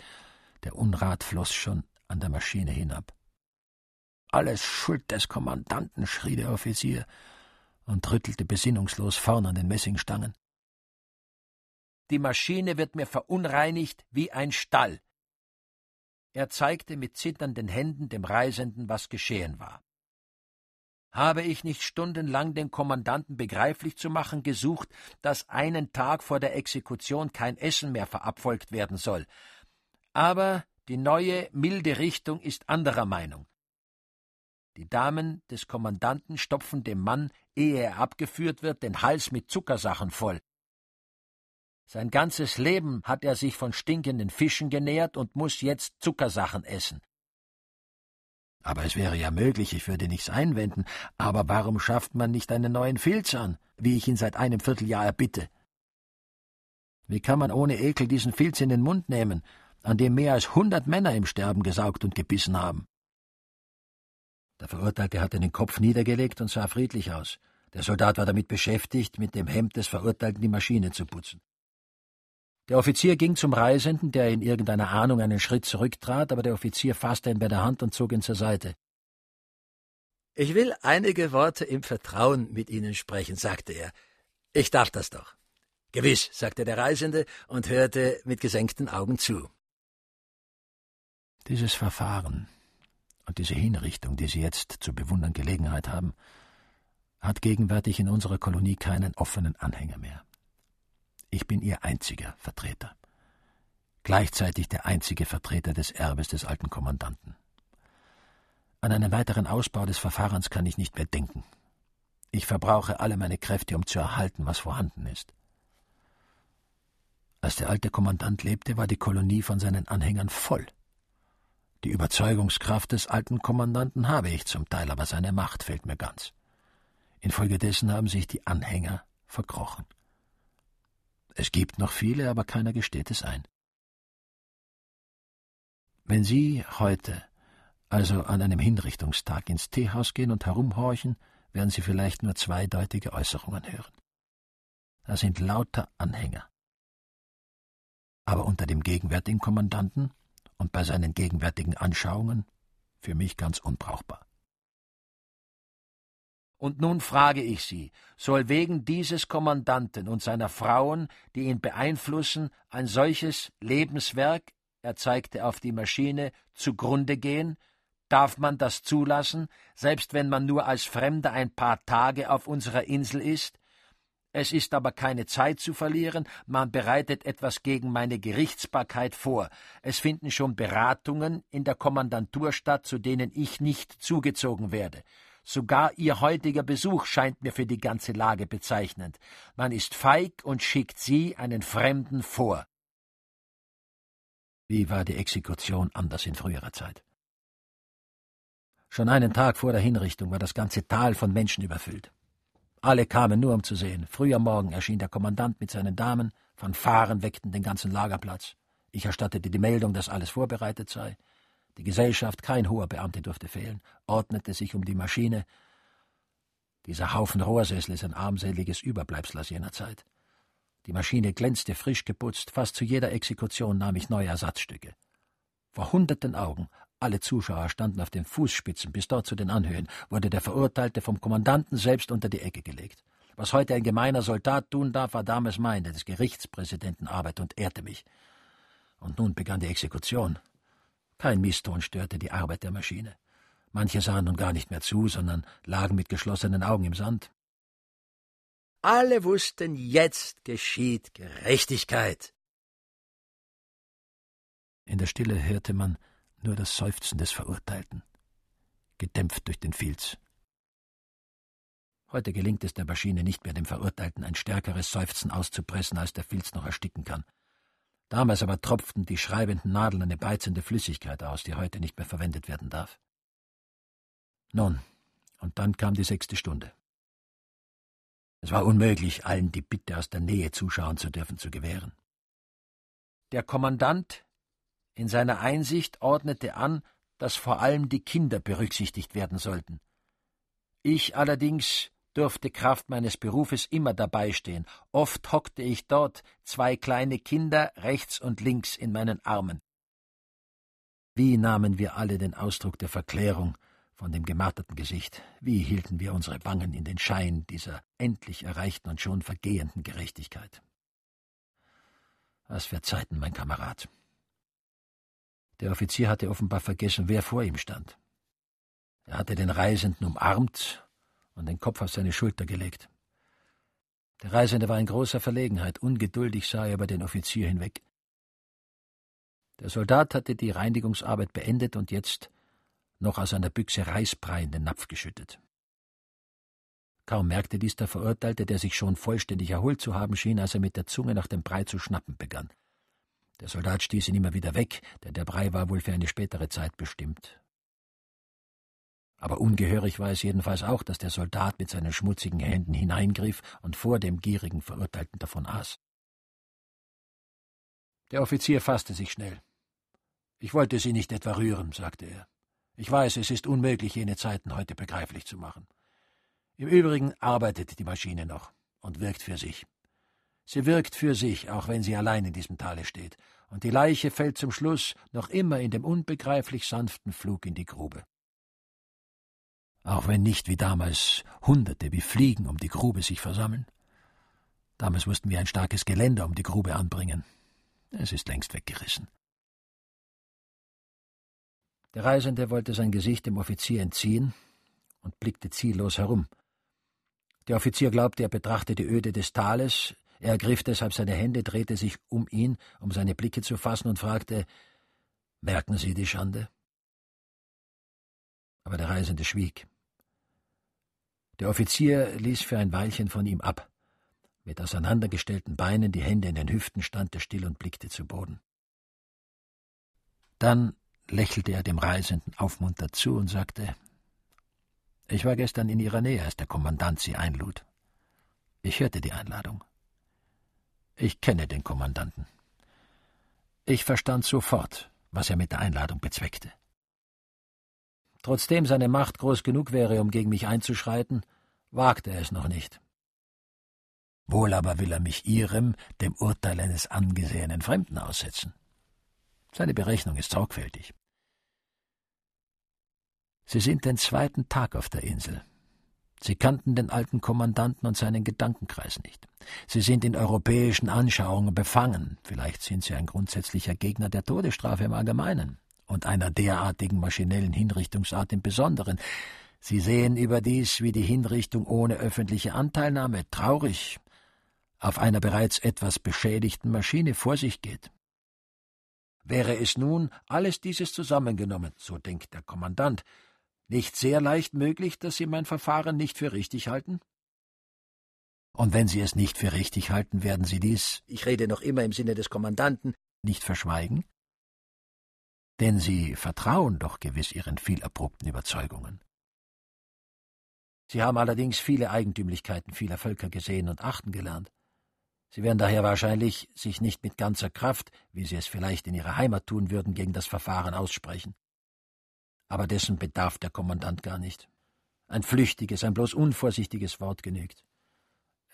Der Unrat floss schon an der Maschine hinab. Alles Schuld des Kommandanten, schrie der Offizier und rüttelte besinnungslos vorn an den Messingstangen. Die Maschine wird mir verunreinigt wie ein Stall. Er zeigte mit zitternden Händen dem Reisenden, was geschehen war. Habe ich nicht stundenlang den Kommandanten begreiflich zu machen gesucht, dass einen Tag vor der Exekution kein Essen mehr verabfolgt werden soll. Aber die neue, milde Richtung ist anderer Meinung. Die Damen des Kommandanten stopfen dem Mann, ehe er abgeführt wird, den Hals mit Zuckersachen voll. Sein ganzes Leben hat er sich von stinkenden Fischen genährt und muss jetzt Zuckersachen essen. Aber es wäre ja möglich, ich würde nichts einwenden, aber warum schafft man nicht einen neuen Filz an, wie ich ihn seit einem Vierteljahr erbitte? Wie kann man ohne Ekel diesen Filz in den Mund nehmen, an dem mehr als hundert Männer im Sterben gesaugt und gebissen haben? Der Verurteilte hatte den Kopf niedergelegt und sah friedlich aus. Der Soldat war damit beschäftigt, mit dem Hemd des Verurteilten die Maschine zu putzen. Der Offizier ging zum Reisenden, der in irgendeiner Ahnung einen Schritt zurücktrat, aber der Offizier fasste ihn bei der Hand und zog ihn zur Seite. Ich will einige Worte im Vertrauen mit Ihnen sprechen, sagte er. Ich darf das doch. Gewiss, sagte der Reisende und hörte mit gesenkten Augen zu. Dieses Verfahren und diese Hinrichtung, die Sie jetzt zu bewundern Gelegenheit haben, hat gegenwärtig in unserer Kolonie keinen offenen Anhänger mehr. Ich bin ihr einziger Vertreter. Gleichzeitig der einzige Vertreter des Erbes des alten Kommandanten. An einen weiteren Ausbau des Verfahrens kann ich nicht mehr denken. Ich verbrauche alle meine Kräfte, um zu erhalten, was vorhanden ist. Als der alte Kommandant lebte, war die Kolonie von seinen Anhängern voll. Die Überzeugungskraft des alten Kommandanten habe ich zum Teil, aber seine Macht fehlt mir ganz. Infolgedessen haben sich die Anhänger verkrochen. Es gibt noch viele, aber keiner gesteht es ein. Wenn Sie heute, also an einem Hinrichtungstag, ins Teehaus gehen und herumhorchen, werden Sie vielleicht nur zweideutige Äußerungen hören. Da sind lauter Anhänger. Aber unter dem gegenwärtigen Kommandanten und bei seinen gegenwärtigen Anschauungen für mich ganz unbrauchbar. Und nun frage ich Sie, soll wegen dieses Kommandanten und seiner Frauen, die ihn beeinflussen, ein solches Lebenswerk, er zeigte auf die Maschine, zugrunde gehen? Darf man das zulassen, selbst wenn man nur als Fremder ein paar Tage auf unserer Insel ist? Es ist aber keine Zeit zu verlieren, man bereitet etwas gegen meine Gerichtsbarkeit vor. Es finden schon Beratungen in der Kommandantur statt, zu denen ich nicht zugezogen werde. Sogar Ihr heutiger Besuch scheint mir für die ganze Lage bezeichnend. Man ist feig und schickt Sie einen Fremden vor. Wie war die Exekution anders in früherer Zeit? Schon einen Tag vor der Hinrichtung war das ganze Tal von Menschen überfüllt. Alle kamen nur, um zu sehen. Früh am Morgen erschien der Kommandant mit seinen Damen, Fanfaren weckten den ganzen Lagerplatz. Ich erstattete die Meldung, dass alles vorbereitet sei. Die Gesellschaft, kein hoher Beamte durfte fehlen, ordnete sich um die Maschine. Dieser Haufen Rohrsessel ist ein armseliges Überbleibsel aus jener Zeit. Die Maschine glänzte frisch geputzt, fast zu jeder Exekution nahm ich neue Ersatzstücke. Vor hunderten Augen, alle Zuschauer standen auf den Fußspitzen bis dort zu den Anhöhen, wurde der Verurteilte vom Kommandanten selbst unter die Ecke gelegt. Was heute ein gemeiner Soldat tun darf, war damals meine, des Gerichtspräsidenten Arbeit und ehrte mich. Und nun begann die Exekution. Kein Misston störte die Arbeit der Maschine. Manche sahen nun gar nicht mehr zu, sondern lagen mit geschlossenen Augen im Sand. Alle wussten, jetzt geschieht Gerechtigkeit. In der Stille hörte man nur das Seufzen des Verurteilten, gedämpft durch den Filz. Heute gelingt es der Maschine nicht mehr, dem Verurteilten ein stärkeres Seufzen auszupressen, als der Filz noch ersticken kann. Damals aber tropften die schreibenden Nadeln eine beizende Flüssigkeit aus, die heute nicht mehr verwendet werden darf. Nun, und dann kam die sechste Stunde. Es war unmöglich, allen die Bitte aus der Nähe zuschauen zu dürfen, zu gewähren. Der Kommandant in seiner Einsicht ordnete an, dass vor allem die Kinder berücksichtigt werden sollten. Ich allerdings durfte Kraft meines Berufes immer dabei stehen. Oft hockte ich dort, zwei kleine Kinder rechts und links in meinen Armen. Wie nahmen wir alle den Ausdruck der Verklärung von dem gemarterten Gesicht? Wie hielten wir unsere Wangen in den Schein dieser endlich erreichten und schon vergehenden Gerechtigkeit? Was für Zeiten, mein Kamerad. Der Offizier hatte offenbar vergessen, wer vor ihm stand. Er hatte den Reisenden umarmt und den Kopf auf seine Schulter gelegt. Der Reisende war in großer Verlegenheit, ungeduldig sah er über den Offizier hinweg. Der Soldat hatte die Reinigungsarbeit beendet und jetzt noch aus einer Büchse Reisbrei in den Napf geschüttet. Kaum merkte dies der Verurteilte, der sich schon vollständig erholt zu haben schien, als er mit der Zunge nach dem Brei zu schnappen begann. Der Soldat stieß ihn immer wieder weg, denn der Brei war wohl für eine spätere Zeit bestimmt. Aber ungehörig war es jedenfalls auch, dass der Soldat mit seinen schmutzigen Händen hineingriff und vor dem gierigen Verurteilten davon aß. Der Offizier fasste sich schnell. Ich wollte Sie nicht etwa rühren, sagte er. Ich weiß, es ist unmöglich, jene Zeiten heute begreiflich zu machen. Im Übrigen arbeitet die Maschine noch und wirkt für sich. Sie wirkt für sich, auch wenn sie allein in diesem Tale steht, und die Leiche fällt zum Schluss noch immer in dem unbegreiflich sanften Flug in die Grube auch wenn nicht wie damals Hunderte wie Fliegen um die Grube sich versammeln. Damals mussten wir ein starkes Geländer um die Grube anbringen. Es ist längst weggerissen. Der Reisende wollte sein Gesicht dem Offizier entziehen und blickte ziellos herum. Der Offizier glaubte, er betrachte die Öde des Tales, er ergriff deshalb seine Hände, drehte sich um ihn, um seine Blicke zu fassen, und fragte Merken Sie die Schande? Aber der Reisende schwieg. Der Offizier ließ für ein Weilchen von ihm ab. Mit auseinandergestellten Beinen, die Hände in den Hüften, stand er still und blickte zu Boden. Dann lächelte er dem Reisenden aufmunternd zu und sagte Ich war gestern in Ihrer Nähe, als der Kommandant Sie einlud. Ich hörte die Einladung. Ich kenne den Kommandanten. Ich verstand sofort, was er mit der Einladung bezweckte. Trotzdem seine Macht groß genug wäre, um gegen mich einzuschreiten, wagte er es noch nicht. Wohl aber will er mich Ihrem, dem Urteil eines angesehenen Fremden aussetzen. Seine Berechnung ist sorgfältig. Sie sind den zweiten Tag auf der Insel. Sie kannten den alten Kommandanten und seinen Gedankenkreis nicht. Sie sind in europäischen Anschauungen befangen. Vielleicht sind Sie ein grundsätzlicher Gegner der Todesstrafe im Allgemeinen und einer derartigen maschinellen Hinrichtungsart im Besonderen. Sie sehen überdies, wie die Hinrichtung ohne öffentliche Anteilnahme traurig auf einer bereits etwas beschädigten Maschine vor sich geht. Wäre es nun, alles dieses zusammengenommen, so denkt der Kommandant, nicht sehr leicht möglich, dass Sie mein Verfahren nicht für richtig halten? Und wenn Sie es nicht für richtig halten, werden Sie dies, ich rede noch immer im Sinne des Kommandanten, nicht verschweigen? Denn Sie vertrauen doch gewiss Ihren viel erprobten Überzeugungen. Sie haben allerdings viele Eigentümlichkeiten vieler Völker gesehen und achten gelernt. Sie werden daher wahrscheinlich sich nicht mit ganzer Kraft, wie Sie es vielleicht in Ihrer Heimat tun würden, gegen das Verfahren aussprechen. Aber dessen bedarf der Kommandant gar nicht. Ein flüchtiges, ein bloß unvorsichtiges Wort genügt.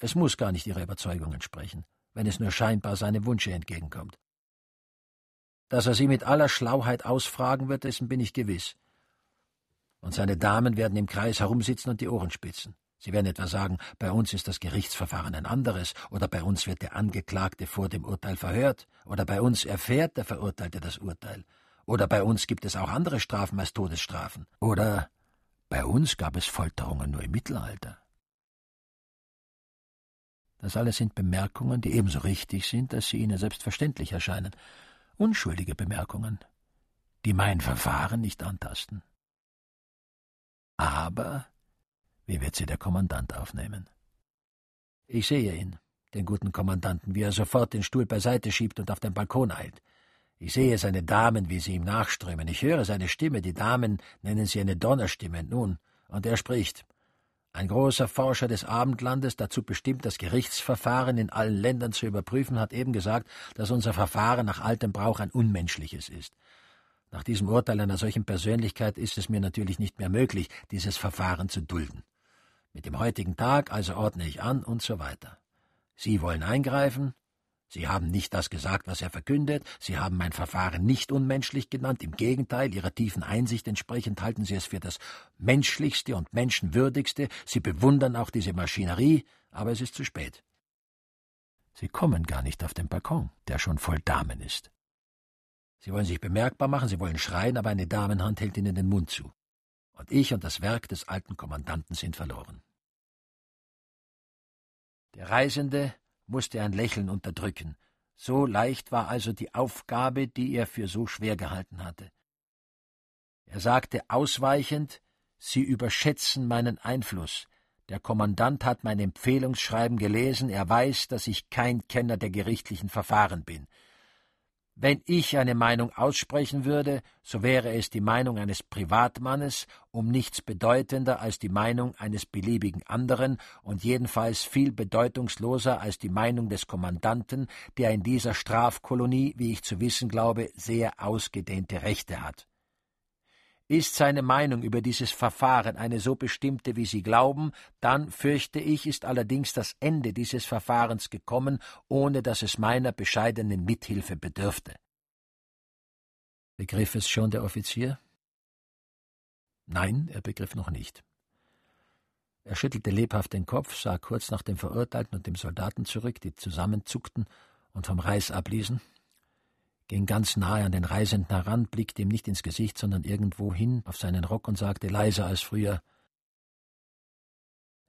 Es muss gar nicht Ihrer Überzeugung entsprechen, wenn es nur scheinbar seinem Wunsche entgegenkommt. Dass er Sie mit aller Schlauheit ausfragen wird, dessen bin ich gewiss. Und seine Damen werden im Kreis herumsitzen und die Ohren spitzen. Sie werden etwa sagen, bei uns ist das Gerichtsverfahren ein anderes, oder bei uns wird der Angeklagte vor dem Urteil verhört, oder bei uns erfährt der Verurteilte das Urteil, oder bei uns gibt es auch andere Strafen als Todesstrafen, oder bei uns gab es Folterungen nur im Mittelalter. Das alles sind Bemerkungen, die ebenso richtig sind, dass sie Ihnen selbstverständlich erscheinen. Unschuldige Bemerkungen, die mein Verfahren nicht antasten. Aber wie wird sie der Kommandant aufnehmen? Ich sehe ihn, den guten Kommandanten, wie er sofort den Stuhl beiseite schiebt und auf den Balkon eilt. Ich sehe seine Damen, wie sie ihm nachströmen. Ich höre seine Stimme, die Damen nennen sie eine Donnerstimme. Nun, und er spricht. Ein großer Forscher des Abendlandes, dazu bestimmt, das Gerichtsverfahren in allen Ländern zu überprüfen, hat eben gesagt, dass unser Verfahren nach altem Brauch ein unmenschliches ist. Nach diesem Urteil einer solchen Persönlichkeit ist es mir natürlich nicht mehr möglich, dieses Verfahren zu dulden. Mit dem heutigen Tag also ordne ich an und so weiter. Sie wollen eingreifen, Sie haben nicht das gesagt, was er verkündet, Sie haben mein Verfahren nicht unmenschlich genannt, im Gegenteil, Ihrer tiefen Einsicht entsprechend halten Sie es für das menschlichste und menschenwürdigste, Sie bewundern auch diese Maschinerie, aber es ist zu spät. Sie kommen gar nicht auf den Balkon, der schon voll Damen ist. Sie wollen sich bemerkbar machen, Sie wollen schreien, aber eine Damenhand hält Ihnen den Mund zu und ich und das Werk des alten Kommandanten sind verloren. Der Reisende musste ein Lächeln unterdrücken, so leicht war also die Aufgabe, die er für so schwer gehalten hatte. Er sagte ausweichend Sie überschätzen meinen Einfluss. Der Kommandant hat mein Empfehlungsschreiben gelesen, er weiß, dass ich kein Kenner der gerichtlichen Verfahren bin. Wenn ich eine Meinung aussprechen würde, so wäre es die Meinung eines Privatmannes, um nichts bedeutender als die Meinung eines beliebigen anderen und jedenfalls viel bedeutungsloser als die Meinung des Kommandanten, der in dieser Strafkolonie, wie ich zu wissen glaube, sehr ausgedehnte Rechte hat. Ist seine Meinung über dieses Verfahren eine so bestimmte, wie Sie glauben, dann, fürchte ich, ist allerdings das Ende dieses Verfahrens gekommen, ohne dass es meiner bescheidenen Mithilfe bedürfte. Begriff es schon der Offizier? Nein, er begriff noch nicht. Er schüttelte lebhaft den Kopf, sah kurz nach dem Verurteilten und dem Soldaten zurück, die zusammenzuckten und vom Reis abließen ging ganz nahe an den Reisenden heran, blickte ihm nicht ins Gesicht, sondern irgendwo hin auf seinen Rock und sagte leiser als früher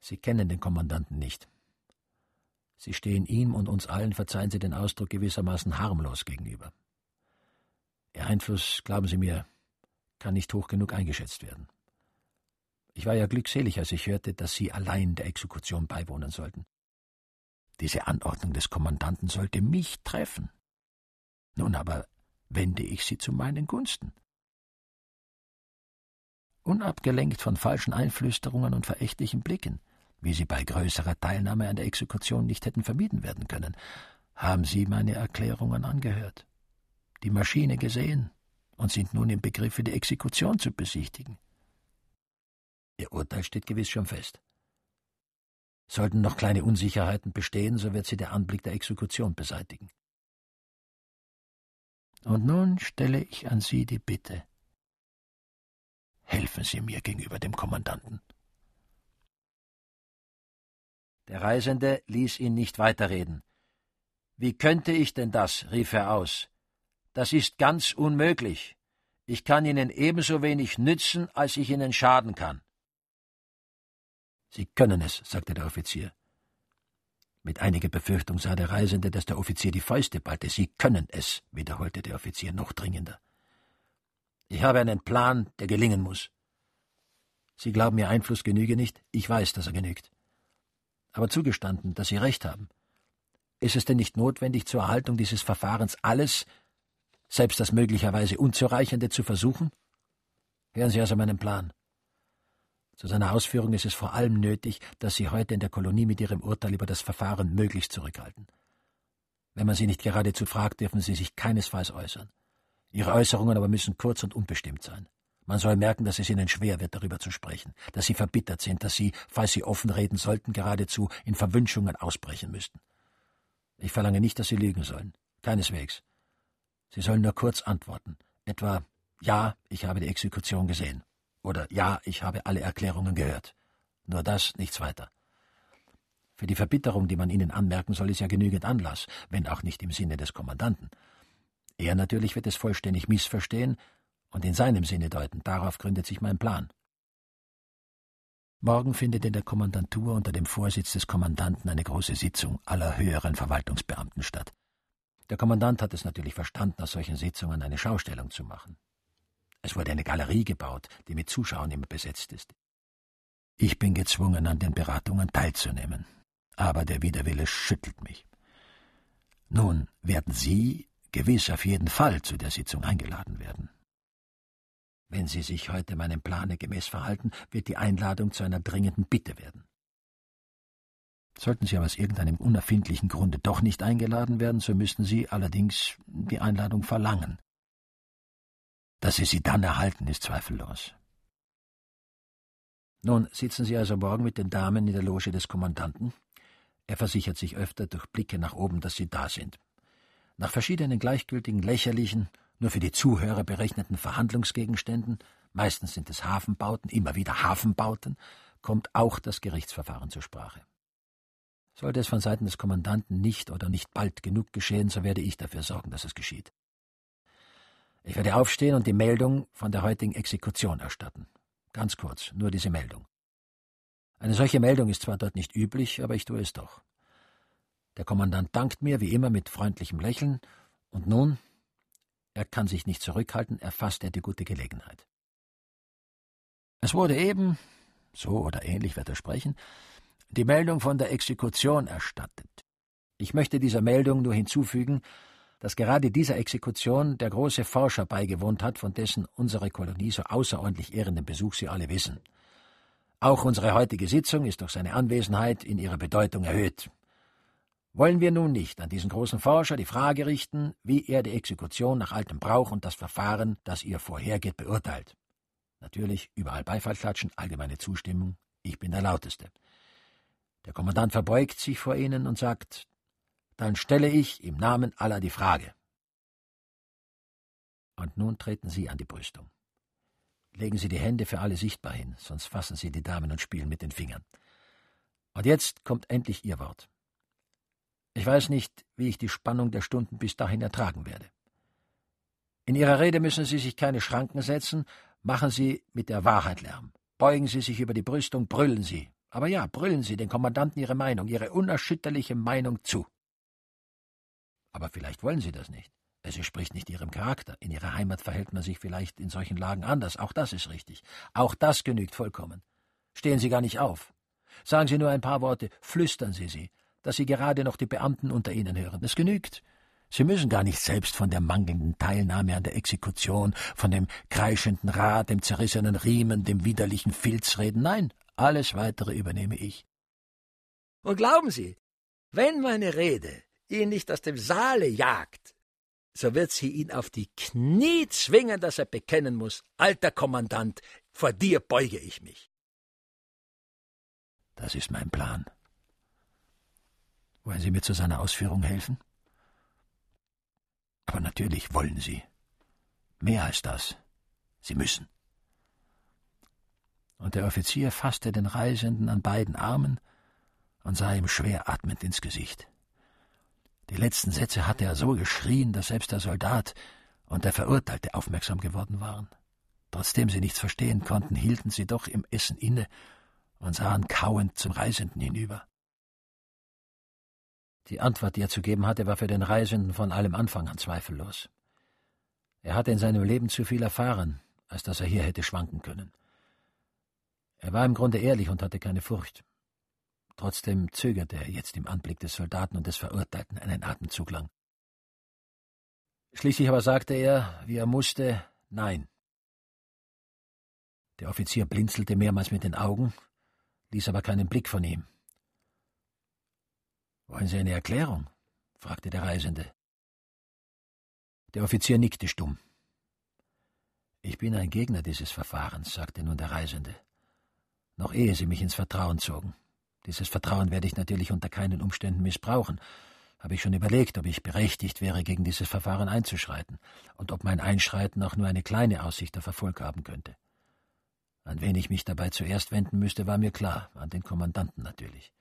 Sie kennen den Kommandanten nicht. Sie stehen ihm und uns allen, verzeihen Sie den Ausdruck, gewissermaßen harmlos gegenüber. Ihr Einfluss, glauben Sie mir, kann nicht hoch genug eingeschätzt werden. Ich war ja glückselig, als ich hörte, dass Sie allein der Exekution beiwohnen sollten. Diese Anordnung des Kommandanten sollte mich treffen. Nun aber wende ich sie zu meinen Gunsten. Unabgelenkt von falschen Einflüsterungen und verächtlichen Blicken, wie sie bei größerer Teilnahme an der Exekution nicht hätten vermieden werden können, haben Sie meine Erklärungen angehört, die Maschine gesehen und sind nun im Begriffe, die Exekution zu besichtigen. Ihr Urteil steht gewiss schon fest. Sollten noch kleine Unsicherheiten bestehen, so wird sie der Anblick der Exekution beseitigen. Und nun stelle ich an Sie die Bitte. Helfen Sie mir gegenüber dem Kommandanten. Der Reisende ließ ihn nicht weiterreden. Wie könnte ich denn das? rief er aus. Das ist ganz unmöglich. Ich kann Ihnen ebenso wenig nützen, als ich Ihnen schaden kann. Sie können es, sagte der Offizier. Mit einiger Befürchtung sah der Reisende, dass der Offizier die Fäuste ballte. Sie können es, wiederholte der Offizier noch dringender. Ich habe einen Plan, der gelingen muss. Sie glauben, Ihr Einfluss genüge nicht? Ich weiß, dass er genügt. Aber zugestanden, dass Sie recht haben. Ist es denn nicht notwendig, zur Erhaltung dieses Verfahrens alles, selbst das möglicherweise Unzureichende, zu versuchen? Hören Sie also meinen Plan. Zu seiner Ausführung ist es vor allem nötig, dass Sie heute in der Kolonie mit Ihrem Urteil über das Verfahren möglichst zurückhalten. Wenn man Sie nicht geradezu fragt, dürfen Sie sich keinesfalls äußern. Ihre Äußerungen aber müssen kurz und unbestimmt sein. Man soll merken, dass es Ihnen schwer wird, darüber zu sprechen, dass Sie verbittert sind, dass Sie, falls Sie offen reden sollten, geradezu in Verwünschungen ausbrechen müssten. Ich verlange nicht, dass Sie lügen sollen. Keineswegs. Sie sollen nur kurz antworten. Etwa, ja, ich habe die Exekution gesehen. Oder ja, ich habe alle Erklärungen gehört. Nur das, nichts weiter. Für die Verbitterung, die man Ihnen anmerken soll, ist ja genügend Anlass, wenn auch nicht im Sinne des Kommandanten. Er natürlich wird es vollständig missverstehen und in seinem Sinne deuten. Darauf gründet sich mein Plan. Morgen findet in der Kommandantur unter dem Vorsitz des Kommandanten eine große Sitzung aller höheren Verwaltungsbeamten statt. Der Kommandant hat es natürlich verstanden, aus solchen Sitzungen eine Schaustellung zu machen. Es wurde eine Galerie gebaut, die mit Zuschauern immer besetzt ist. Ich bin gezwungen, an den Beratungen teilzunehmen. Aber der Widerwille schüttelt mich. Nun werden Sie gewiss auf jeden Fall zu der Sitzung eingeladen werden. Wenn Sie sich heute meinem Plane gemäß verhalten, wird die Einladung zu einer dringenden Bitte werden. Sollten Sie aber aus irgendeinem unerfindlichen Grunde doch nicht eingeladen werden, so müssten Sie allerdings die Einladung verlangen. Dass Sie sie dann erhalten, ist zweifellos. Nun sitzen Sie also morgen mit den Damen in der Loge des Kommandanten. Er versichert sich öfter durch Blicke nach oben, dass Sie da sind. Nach verschiedenen gleichgültigen, lächerlichen, nur für die Zuhörer berechneten Verhandlungsgegenständen, meistens sind es Hafenbauten, immer wieder Hafenbauten, kommt auch das Gerichtsverfahren zur Sprache. Sollte es von Seiten des Kommandanten nicht oder nicht bald genug geschehen, so werde ich dafür sorgen, dass es geschieht. Ich werde aufstehen und die Meldung von der heutigen Exekution erstatten. Ganz kurz, nur diese Meldung. Eine solche Meldung ist zwar dort nicht üblich, aber ich tue es doch. Der Kommandant dankt mir wie immer mit freundlichem Lächeln, und nun, er kann sich nicht zurückhalten, erfasst er die gute Gelegenheit. Es wurde eben, so oder ähnlich wird er sprechen, die Meldung von der Exekution erstattet. Ich möchte dieser Meldung nur hinzufügen, dass gerade dieser Exekution der große Forscher beigewohnt hat, von dessen unsere Kolonie so außerordentlich ehrenden Besuch Sie alle wissen. Auch unsere heutige Sitzung ist durch seine Anwesenheit in ihrer Bedeutung erhöht. Wollen wir nun nicht an diesen großen Forscher die Frage richten, wie er die Exekution nach altem Brauch und das Verfahren, das ihr vorhergeht, beurteilt? Natürlich überall Beifall klatschen, allgemeine Zustimmung, ich bin der Lauteste. Der Kommandant verbeugt sich vor ihnen und sagt, dann stelle ich im Namen aller die Frage. Und nun treten Sie an die Brüstung. Legen Sie die Hände für alle sichtbar hin, sonst fassen Sie die Damen und spielen mit den Fingern. Und jetzt kommt endlich Ihr Wort. Ich weiß nicht, wie ich die Spannung der Stunden bis dahin ertragen werde. In Ihrer Rede müssen Sie sich keine Schranken setzen, machen Sie mit der Wahrheit Lärm. Beugen Sie sich über die Brüstung, brüllen Sie. Aber ja, brüllen Sie den Kommandanten Ihre Meinung, Ihre unerschütterliche Meinung zu. Aber vielleicht wollen Sie das nicht. Es entspricht nicht Ihrem Charakter. In Ihrer Heimat verhält man sich vielleicht in solchen Lagen anders. Auch das ist richtig. Auch das genügt vollkommen. Stehen Sie gar nicht auf. Sagen Sie nur ein paar Worte, flüstern Sie sie, dass Sie gerade noch die Beamten unter Ihnen hören. Es genügt. Sie müssen gar nicht selbst von der mangelnden Teilnahme an der Exekution, von dem kreischenden Rad, dem zerrissenen Riemen, dem widerlichen Filz reden. Nein, alles weitere übernehme ich. Und glauben Sie, wenn meine Rede ihn nicht aus dem Saale jagt, so wird sie ihn auf die Knie zwingen, dass er bekennen muss, alter Kommandant, vor dir beuge ich mich. Das ist mein Plan. Wollen Sie mir zu seiner Ausführung helfen? Aber natürlich wollen Sie. Mehr als das. Sie müssen. Und der Offizier fasste den Reisenden an beiden Armen und sah ihm schwer atmend ins Gesicht. Die letzten Sätze hatte er so geschrien, dass selbst der Soldat und der Verurteilte aufmerksam geworden waren. Trotzdem sie nichts verstehen konnten, hielten sie doch im Essen inne und sahen kauend zum Reisenden hinüber. Die Antwort, die er zu geben hatte, war für den Reisenden von allem Anfang an zweifellos. Er hatte in seinem Leben zu viel erfahren, als dass er hier hätte schwanken können. Er war im Grunde ehrlich und hatte keine Furcht. Trotzdem zögerte er jetzt im Anblick des Soldaten und des Verurteilten einen Atemzug lang. Schließlich aber sagte er, wie er musste, Nein. Der Offizier blinzelte mehrmals mit den Augen, ließ aber keinen Blick von ihm. Wollen Sie eine Erklärung? fragte der Reisende. Der Offizier nickte stumm. Ich bin ein Gegner dieses Verfahrens, sagte nun der Reisende, noch ehe Sie mich ins Vertrauen zogen. Dieses Vertrauen werde ich natürlich unter keinen Umständen missbrauchen. Habe ich schon überlegt, ob ich berechtigt wäre, gegen dieses Verfahren einzuschreiten und ob mein Einschreiten auch nur eine kleine Aussicht auf Erfolg haben könnte. An wen ich mich dabei zuerst wenden müsste, war mir klar, an den Kommandanten natürlich.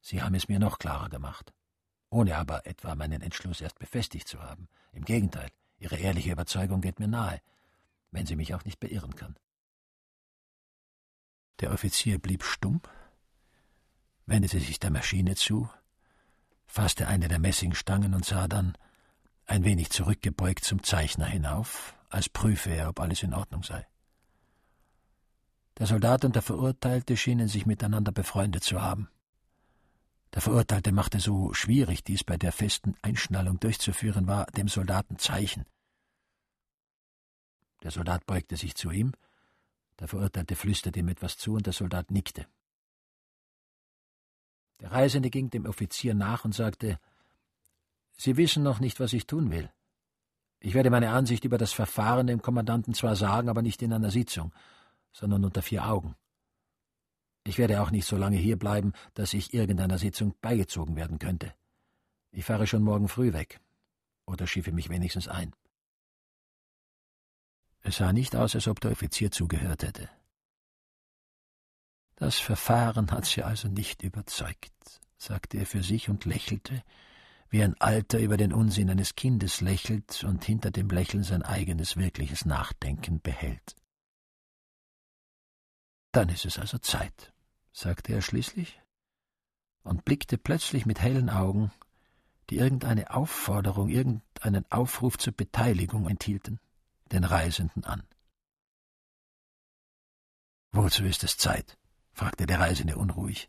Sie haben es mir noch klarer gemacht, ohne aber etwa meinen Entschluss erst befestigt zu haben. Im Gegenteil, Ihre ehrliche Überzeugung geht mir nahe, wenn sie mich auch nicht beirren kann. Der Offizier blieb stumm, wendete sich der Maschine zu, fasste eine der Messingstangen und sah dann, ein wenig zurückgebeugt zum Zeichner hinauf, als prüfe er, ob alles in Ordnung sei. Der Soldat und der Verurteilte schienen sich miteinander befreundet zu haben. Der Verurteilte machte so schwierig dies bei der festen Einschnallung durchzuführen war, dem Soldaten Zeichen. Der Soldat beugte sich zu ihm, der Verurteilte flüsterte ihm etwas zu und der Soldat nickte. Der Reisende ging dem Offizier nach und sagte Sie wissen noch nicht, was ich tun will. Ich werde meine Ansicht über das Verfahren dem Kommandanten zwar sagen, aber nicht in einer Sitzung, sondern unter vier Augen. Ich werde auch nicht so lange hier bleiben, dass ich irgendeiner Sitzung beigezogen werden könnte. Ich fahre schon morgen früh weg. Oder schiffe mich wenigstens ein. Es sah nicht aus, als ob der Offizier zugehört hätte. Das Verfahren hat sie also nicht überzeugt, sagte er für sich und lächelte, wie ein Alter über den Unsinn eines Kindes lächelt und hinter dem Lächeln sein eigenes wirkliches Nachdenken behält. Dann ist es also Zeit, sagte er schließlich und blickte plötzlich mit hellen Augen, die irgendeine Aufforderung, irgendeinen Aufruf zur Beteiligung enthielten, den Reisenden an. Wozu ist es Zeit? Fragte der Reisende unruhig,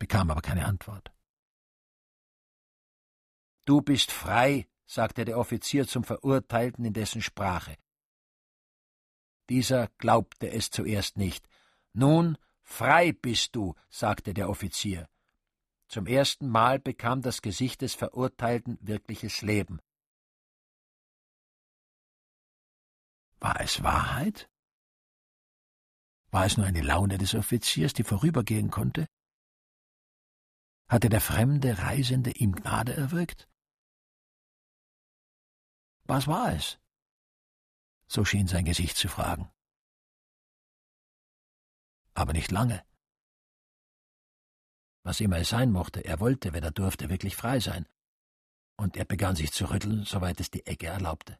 bekam aber keine Antwort. Du bist frei, sagte der Offizier zum Verurteilten in dessen Sprache. Dieser glaubte es zuerst nicht. Nun, frei bist du, sagte der Offizier. Zum ersten Mal bekam das Gesicht des Verurteilten wirkliches Leben. War es Wahrheit? War es nur eine Laune des Offiziers, die vorübergehen konnte? Hatte der fremde Reisende ihm Gnade erwirkt? Was war es? So schien sein Gesicht zu fragen. Aber nicht lange. Was immer es sein mochte, er wollte, wenn er durfte, wirklich frei sein. Und er begann sich zu rütteln, soweit es die Ecke erlaubte.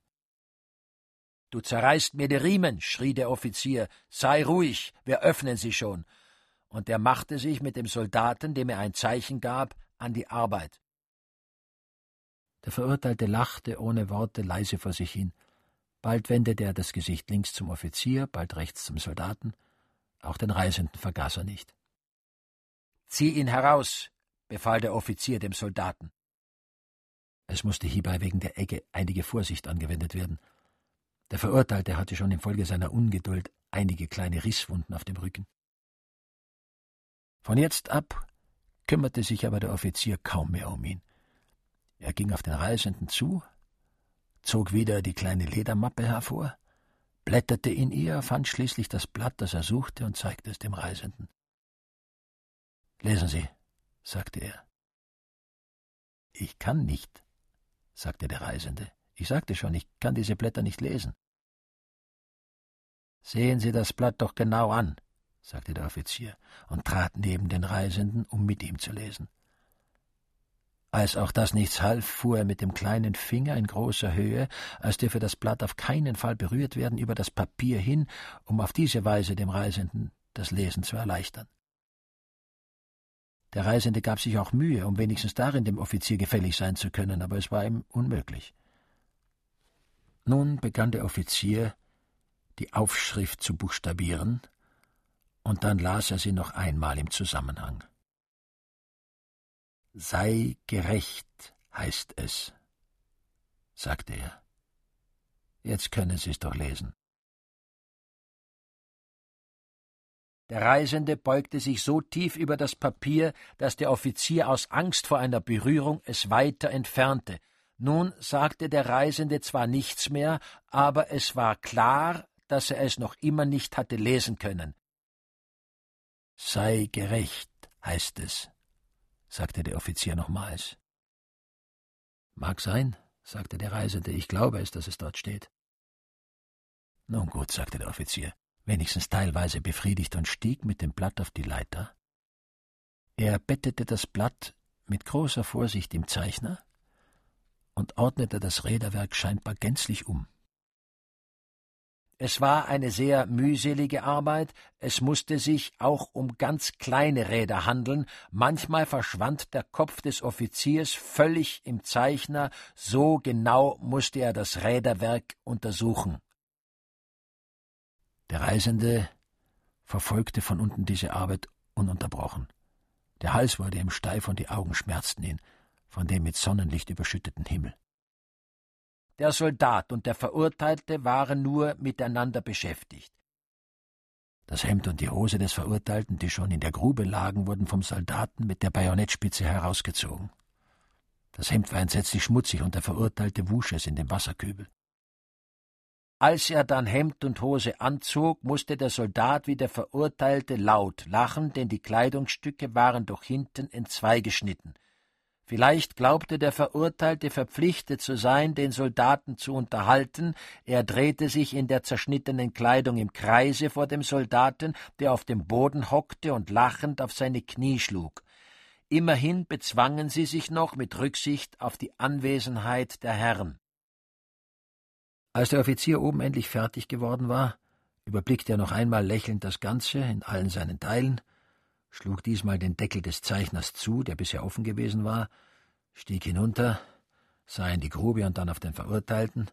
Du zerreißt mir die Riemen, schrie der Offizier. Sei ruhig, wir öffnen sie schon. Und er machte sich mit dem Soldaten, dem er ein Zeichen gab, an die Arbeit. Der Verurteilte lachte ohne Worte leise vor sich hin. Bald wendete er das Gesicht links zum Offizier, bald rechts zum Soldaten, Auch den Reisenden vergaß er nicht. Zieh ihn heraus, befahl der Offizier dem Soldaten. Es musste hierbei wegen der Egge einige Vorsicht angewendet werden. Der Verurteilte hatte schon infolge seiner Ungeduld einige kleine Risswunden auf dem Rücken. Von jetzt ab kümmerte sich aber der Offizier kaum mehr um ihn. Er ging auf den Reisenden zu, zog wieder die kleine Ledermappe hervor, blätterte in ihr, fand schließlich das Blatt, das er suchte, und zeigte es dem Reisenden. Lesen Sie, sagte er. Ich kann nicht, sagte der Reisende. Ich sagte schon, ich kann diese Blätter nicht lesen. Sehen Sie das Blatt doch genau an, sagte der Offizier und trat neben den Reisenden, um mit ihm zu lesen. Als auch das nichts half, fuhr er mit dem kleinen Finger in großer Höhe, als dürfe das Blatt auf keinen Fall berührt werden, über das Papier hin, um auf diese Weise dem Reisenden das Lesen zu erleichtern. Der Reisende gab sich auch Mühe, um wenigstens darin dem Offizier gefällig sein zu können, aber es war ihm unmöglich. Nun begann der Offizier, die Aufschrift zu buchstabieren, und dann las er sie noch einmal im Zusammenhang. Sei gerecht, heißt es, sagte er. Jetzt können Sie es doch lesen. Der Reisende beugte sich so tief über das Papier, dass der Offizier aus Angst vor einer Berührung es weiter entfernte. Nun sagte der Reisende zwar nichts mehr, aber es war klar, dass er es noch immer nicht hatte lesen können. Sei gerecht, heißt es, sagte der Offizier nochmals. Mag sein, sagte der Reisende, ich glaube es, dass es dort steht. Nun gut, sagte der Offizier wenigstens teilweise befriedigt und stieg mit dem Blatt auf die Leiter. Er bettete das Blatt mit großer Vorsicht im Zeichner und ordnete das Räderwerk scheinbar gänzlich um. Es war eine sehr mühselige Arbeit, es musste sich auch um ganz kleine Räder handeln, manchmal verschwand der Kopf des Offiziers völlig im Zeichner, so genau musste er das Räderwerk untersuchen. Der Reisende verfolgte von unten diese Arbeit ununterbrochen. Der Hals wurde ihm steif und die Augen schmerzten ihn von dem mit Sonnenlicht überschütteten Himmel. Der Soldat und der Verurteilte waren nur miteinander beschäftigt. Das Hemd und die Hose des Verurteilten, die schon in der Grube lagen, wurden vom Soldaten mit der Bajonettspitze herausgezogen. Das Hemd war entsetzlich schmutzig und der Verurteilte wusch es in dem Wasserkübel. Als er dann Hemd und Hose anzog, musste der Soldat wie der Verurteilte laut lachen, denn die Kleidungsstücke waren doch hinten entzweigeschnitten. Vielleicht glaubte der Verurteilte verpflichtet zu sein, den Soldaten zu unterhalten, er drehte sich in der zerschnittenen Kleidung im Kreise vor dem Soldaten, der auf dem Boden hockte und lachend auf seine Knie schlug. Immerhin bezwangen sie sich noch mit Rücksicht auf die Anwesenheit der Herren. Als der Offizier oben endlich fertig geworden war, überblickte er noch einmal lächelnd das Ganze in allen seinen Teilen, schlug diesmal den Deckel des Zeichners zu, der bisher offen gewesen war, stieg hinunter, sah in die Grube und dann auf den Verurteilten,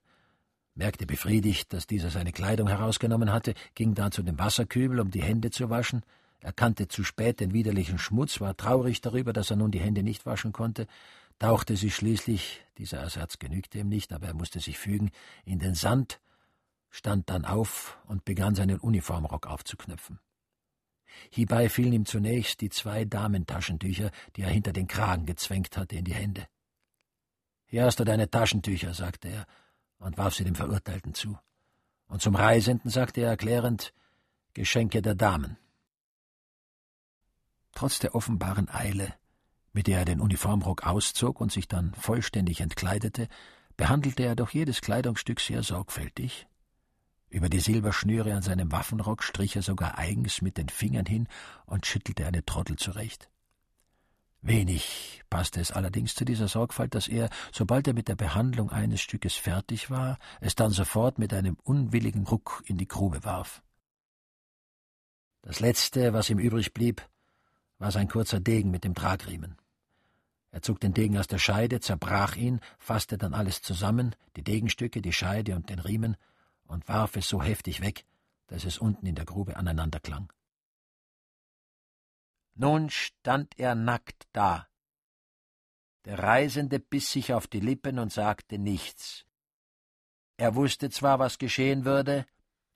merkte befriedigt, dass dieser seine Kleidung herausgenommen hatte, ging dann zu dem Wasserkübel, um die Hände zu waschen, erkannte zu spät den widerlichen Schmutz, war traurig darüber, dass er nun die Hände nicht waschen konnte, tauchte sich schließlich, dieser Ersatz genügte ihm nicht, aber er musste sich fügen, in den Sand, stand dann auf und begann seinen Uniformrock aufzuknöpfen. Hierbei fielen ihm zunächst die zwei Damentaschentücher, die er hinter den Kragen gezwängt hatte, in die Hände. Hier hast du deine Taschentücher, sagte er und warf sie dem Verurteilten zu. Und zum Reisenden sagte er erklärend Geschenke der Damen. Trotz der offenbaren Eile mit der er den Uniformrock auszog und sich dann vollständig entkleidete, behandelte er doch jedes Kleidungsstück sehr sorgfältig. Über die Silberschnüre an seinem Waffenrock strich er sogar eigens mit den Fingern hin und schüttelte eine Trottel zurecht. Wenig passte es allerdings zu dieser Sorgfalt, dass er, sobald er mit der Behandlung eines Stückes fertig war, es dann sofort mit einem unwilligen Ruck in die Grube warf. Das Letzte, was ihm übrig blieb, war sein kurzer Degen mit dem Tragriemen. Er zog den Degen aus der Scheide, zerbrach ihn, fasste dann alles zusammen, die Degenstücke, die Scheide und den Riemen, und warf es so heftig weg, dass es unten in der Grube aneinander klang. Nun stand er nackt da. Der Reisende biss sich auf die Lippen und sagte nichts. Er wusste zwar, was geschehen würde,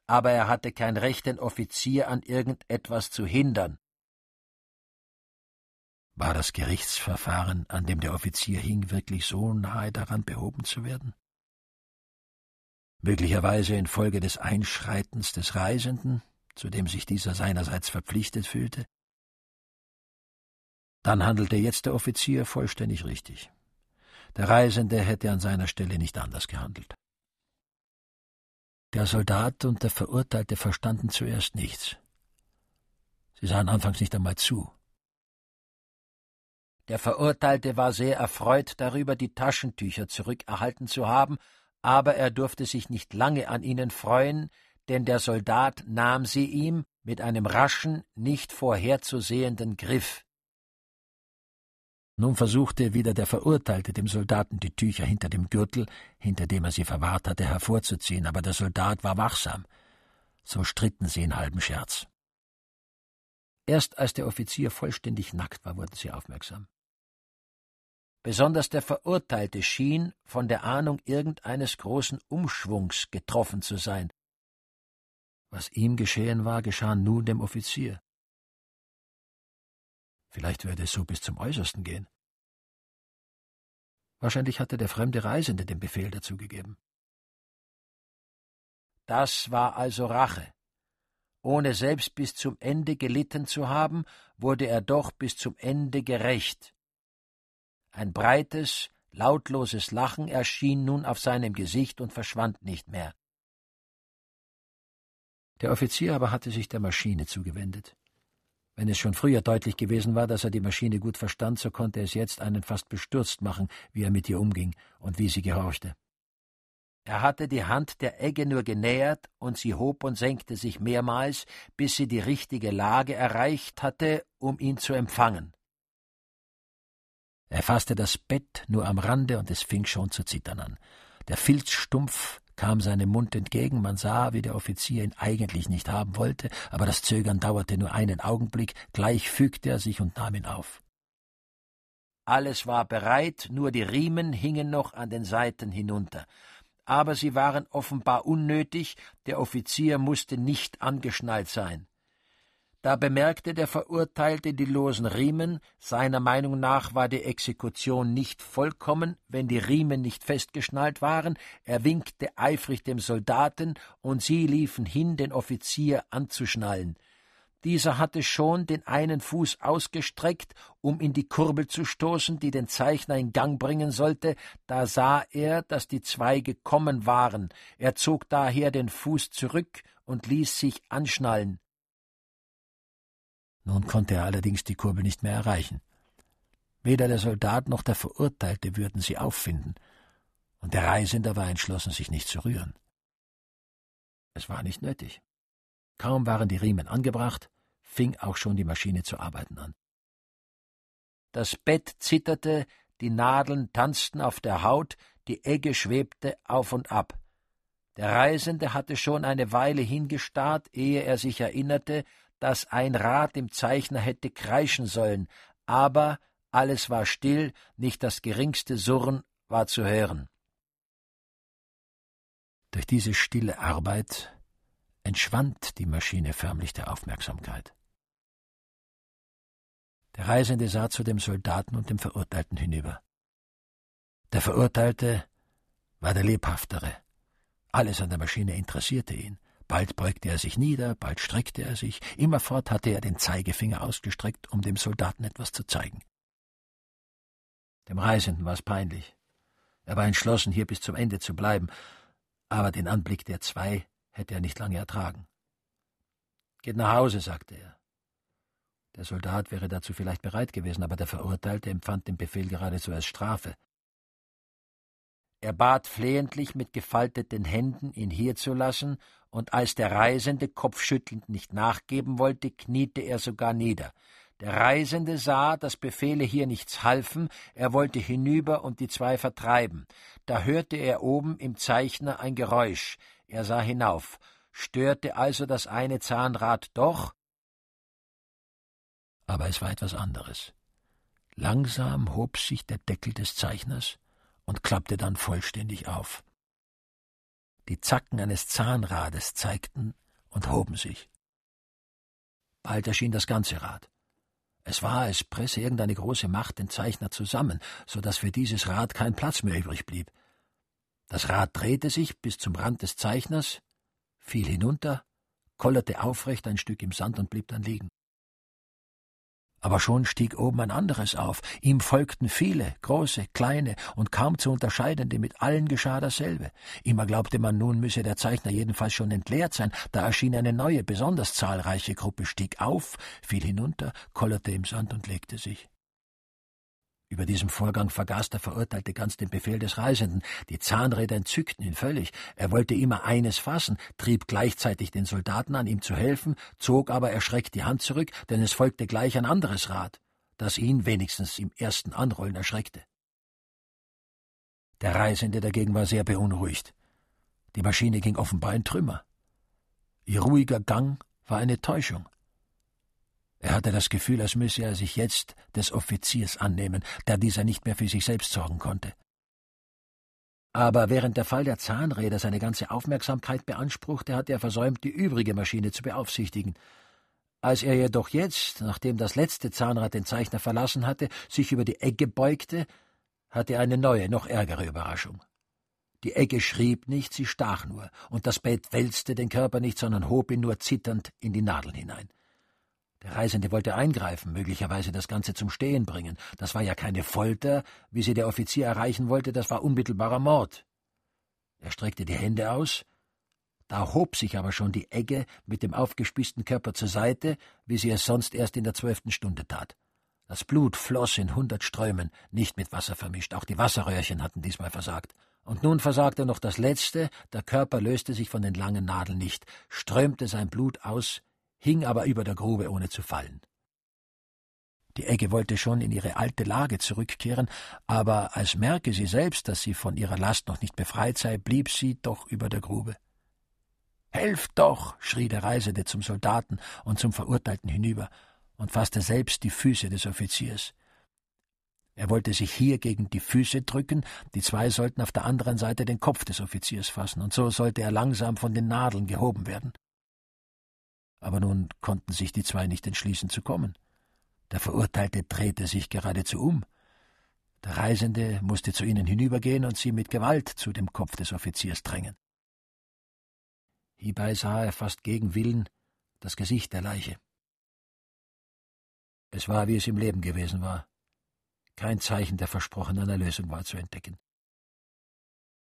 aber er hatte kein Recht, den Offizier an irgendetwas zu hindern. War das Gerichtsverfahren, an dem der Offizier hing, wirklich so nahe daran, behoben zu werden? Möglicherweise infolge des Einschreitens des Reisenden, zu dem sich dieser seinerseits verpflichtet fühlte? Dann handelte jetzt der Offizier vollständig richtig. Der Reisende hätte an seiner Stelle nicht anders gehandelt. Der Soldat und der Verurteilte verstanden zuerst nichts. Sie sahen anfangs nicht einmal zu. Der Verurteilte war sehr erfreut darüber, die Taschentücher zurückerhalten zu haben, aber er durfte sich nicht lange an ihnen freuen, denn der Soldat nahm sie ihm mit einem raschen, nicht vorherzusehenden Griff. Nun versuchte wieder der Verurteilte dem Soldaten die Tücher hinter dem Gürtel, hinter dem er sie verwahrt hatte, hervorzuziehen, aber der Soldat war wachsam. So stritten sie in halbem Scherz. Erst als der Offizier vollständig nackt war, wurden sie aufmerksam. Besonders der Verurteilte schien von der Ahnung irgendeines großen Umschwungs getroffen zu sein. Was ihm geschehen war, geschah nun dem Offizier. Vielleicht würde es so bis zum Äußersten gehen. Wahrscheinlich hatte der fremde Reisende den Befehl dazu gegeben. Das war also Rache. Ohne selbst bis zum Ende gelitten zu haben, wurde er doch bis zum Ende gerecht. Ein breites, lautloses Lachen erschien nun auf seinem Gesicht und verschwand nicht mehr. Der Offizier aber hatte sich der Maschine zugewendet. Wenn es schon früher deutlich gewesen war, dass er die Maschine gut verstand, so konnte es jetzt einen fast bestürzt machen, wie er mit ihr umging und wie sie gehorchte. Er hatte die Hand der Egge nur genähert, und sie hob und senkte sich mehrmals, bis sie die richtige Lage erreicht hatte, um ihn zu empfangen. Er fasste das Bett nur am Rande, und es fing schon zu zittern an. Der Filzstumpf kam seinem Mund entgegen, man sah, wie der Offizier ihn eigentlich nicht haben wollte, aber das Zögern dauerte nur einen Augenblick, gleich fügte er sich und nahm ihn auf. Alles war bereit, nur die Riemen hingen noch an den Seiten hinunter. Aber sie waren offenbar unnötig, der Offizier musste nicht angeschnallt sein. Da bemerkte der Verurteilte die losen Riemen, seiner Meinung nach war die Exekution nicht vollkommen, wenn die Riemen nicht festgeschnallt waren, er winkte eifrig dem Soldaten, und sie liefen hin, den Offizier anzuschnallen. Dieser hatte schon den einen Fuß ausgestreckt, um in die Kurbel zu stoßen, die den Zeichner in Gang bringen sollte, da sah er, dass die zwei gekommen waren, er zog daher den Fuß zurück und ließ sich anschnallen. Nun konnte er allerdings die Kurbel nicht mehr erreichen. Weder der Soldat noch der Verurteilte würden sie auffinden, und der Reisende war entschlossen, sich nicht zu rühren. Es war nicht nötig. Kaum waren die Riemen angebracht, fing auch schon die Maschine zu arbeiten an. Das Bett zitterte, die Nadeln tanzten auf der Haut, die Egge schwebte auf und ab. Der Reisende hatte schon eine Weile hingestarrt, ehe er sich erinnerte, dass ein Rad im Zeichner hätte kreischen sollen, aber alles war still, nicht das geringste Surren war zu hören. Durch diese stille Arbeit entschwand die Maschine förmlich der Aufmerksamkeit. Der Reisende sah zu dem Soldaten und dem Verurteilten hinüber. Der Verurteilte war der lebhaftere. Alles an der Maschine interessierte ihn. Bald beugte er sich nieder, bald streckte er sich, immerfort hatte er den Zeigefinger ausgestreckt, um dem Soldaten etwas zu zeigen. Dem Reisenden war es peinlich. Er war entschlossen, hier bis zum Ende zu bleiben, aber den Anblick der zwei hätte er nicht lange ertragen. Geht nach Hause, sagte er. Der Soldat wäre dazu vielleicht bereit gewesen, aber der Verurteilte empfand den Befehl geradezu als Strafe. Er bat flehentlich mit gefalteten Händen, ihn hier zu lassen, und als der Reisende kopfschüttelnd nicht nachgeben wollte, kniete er sogar nieder. Der Reisende sah, dass Befehle hier nichts halfen, er wollte hinüber und die zwei vertreiben. Da hörte er oben im Zeichner ein Geräusch. Er sah hinauf. Störte also das eine Zahnrad doch? Aber es war etwas anderes. Langsam hob sich der Deckel des Zeichners und klappte dann vollständig auf. Die Zacken eines Zahnrades zeigten und hoben sich. Bald erschien das ganze Rad. Es war, als presse irgendeine große Macht den Zeichner zusammen, so dass für dieses Rad kein Platz mehr übrig blieb. Das Rad drehte sich bis zum Rand des Zeichners, fiel hinunter, kollerte aufrecht ein Stück im Sand und blieb dann liegen. Aber schon stieg oben ein anderes auf, ihm folgten viele, große, kleine und kaum zu unterscheidende, mit allen geschah dasselbe. Immer glaubte man, nun müsse der Zeichner jedenfalls schon entleert sein, da erschien eine neue, besonders zahlreiche Gruppe, stieg auf, fiel hinunter, kollerte im Sand und legte sich. Über diesem Vorgang vergaß der Verurteilte ganz den Befehl des Reisenden. Die Zahnräder entzückten ihn völlig. Er wollte immer eines fassen, trieb gleichzeitig den Soldaten an, ihm zu helfen, zog aber erschreckt die Hand zurück, denn es folgte gleich ein anderes Rad, das ihn wenigstens im ersten Anrollen erschreckte. Der Reisende dagegen war sehr beunruhigt. Die Maschine ging offenbar in Trümmer. Ihr ruhiger Gang war eine Täuschung. Er hatte das Gefühl, als müsse er sich jetzt des Offiziers annehmen, da dieser nicht mehr für sich selbst sorgen konnte. Aber während der Fall der Zahnräder seine ganze Aufmerksamkeit beanspruchte, hatte er versäumt, die übrige Maschine zu beaufsichtigen. Als er jedoch jetzt, nachdem das letzte Zahnrad den Zeichner verlassen hatte, sich über die Egge beugte, hatte er eine neue, noch ärgere Überraschung. Die Egge schrieb nicht, sie stach nur, und das Bett wälzte den Körper nicht, sondern hob ihn nur zitternd in die Nadeln hinein. Der Reisende wollte eingreifen, möglicherweise das Ganze zum Stehen bringen. Das war ja keine Folter, wie sie der Offizier erreichen wollte, das war unmittelbarer Mord. Er streckte die Hände aus, da hob sich aber schon die Egge mit dem aufgespießten Körper zur Seite, wie sie es sonst erst in der zwölften Stunde tat. Das Blut floss in hundert Strömen, nicht mit Wasser vermischt, auch die Wasserröhrchen hatten diesmal versagt. Und nun versagte noch das letzte, der Körper löste sich von den langen Nadeln nicht, strömte sein Blut aus hing aber über der Grube, ohne zu fallen. Die Egge wollte schon in ihre alte Lage zurückkehren, aber als merke sie selbst, dass sie von ihrer Last noch nicht befreit sei, blieb sie doch über der Grube. Helft doch! schrie der Reisende zum Soldaten und zum Verurteilten hinüber und fasste selbst die Füße des Offiziers. Er wollte sich hier gegen die Füße drücken, die zwei sollten auf der anderen Seite den Kopf des Offiziers fassen, und so sollte er langsam von den Nadeln gehoben werden aber nun konnten sich die zwei nicht entschließen zu kommen. Der Verurteilte drehte sich geradezu um. Der Reisende musste zu ihnen hinübergehen und sie mit Gewalt zu dem Kopf des Offiziers drängen. Hierbei sah er fast gegen Willen das Gesicht der Leiche. Es war, wie es im Leben gewesen war. Kein Zeichen der versprochenen Erlösung war zu entdecken.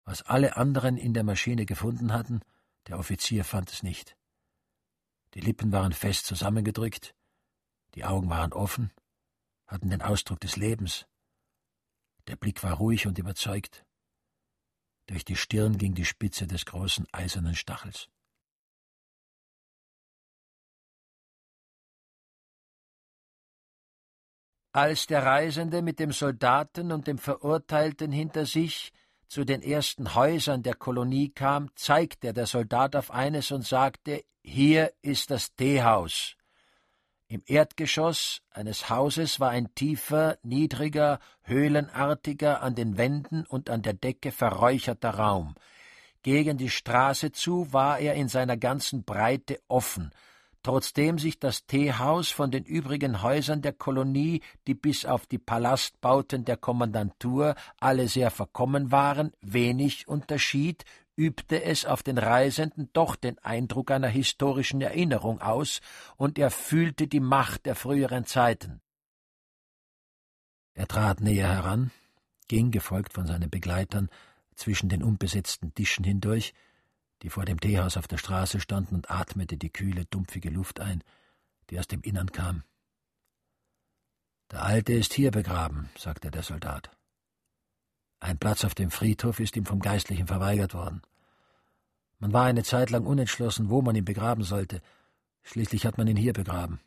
Was alle anderen in der Maschine gefunden hatten, der Offizier fand es nicht. Die Lippen waren fest zusammengedrückt, die Augen waren offen, hatten den Ausdruck des Lebens. Der Blick war ruhig und überzeugt. Durch die Stirn ging die Spitze des großen eisernen Stachels. Als der Reisende mit dem Soldaten und dem Verurteilten hinter sich zu den ersten Häusern der Kolonie kam, zeigte der Soldat auf eines und sagte hier ist das Teehaus. Im Erdgeschoss eines Hauses war ein tiefer, niedriger, höhlenartiger, an den Wänden und an der Decke verräucherter Raum. Gegen die Straße zu war er in seiner ganzen Breite offen, trotzdem sich das Teehaus von den übrigen Häusern der Kolonie, die bis auf die Palastbauten der Kommandantur alle sehr verkommen waren, wenig unterschied, übte es auf den Reisenden doch den Eindruck einer historischen Erinnerung aus, und er fühlte die Macht der früheren Zeiten. Er trat näher heran, ging, gefolgt von seinen Begleitern, zwischen den unbesetzten Tischen hindurch, die vor dem Teehaus auf der Straße standen, und atmete die kühle, dumpfige Luft ein, die aus dem Innern kam. Der Alte ist hier begraben, sagte der Soldat. Ein Platz auf dem Friedhof ist ihm vom Geistlichen verweigert worden. Man war eine Zeit lang unentschlossen, wo man ihn begraben sollte. Schließlich hat man ihn hier begraben.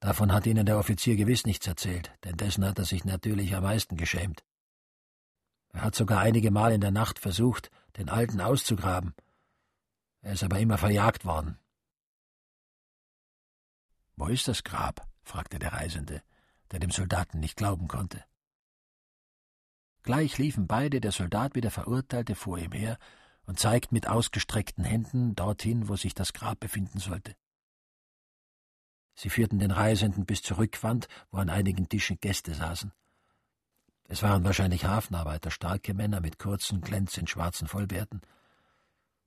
Davon hat Ihnen der Offizier gewiss nichts erzählt, denn dessen hat er sich natürlich am meisten geschämt. Er hat sogar einige Mal in der Nacht versucht, den Alten auszugraben. Er ist aber immer verjagt worden. Wo ist das Grab? fragte der Reisende, der dem Soldaten nicht glauben konnte. Gleich liefen beide, der Soldat wie der Verurteilte, vor ihm her und zeigten mit ausgestreckten Händen dorthin, wo sich das Grab befinden sollte. Sie führten den Reisenden bis zur Rückwand, wo an einigen Tischen Gäste saßen. Es waren wahrscheinlich Hafenarbeiter, starke Männer mit kurzen, glänzend schwarzen Vollbärten.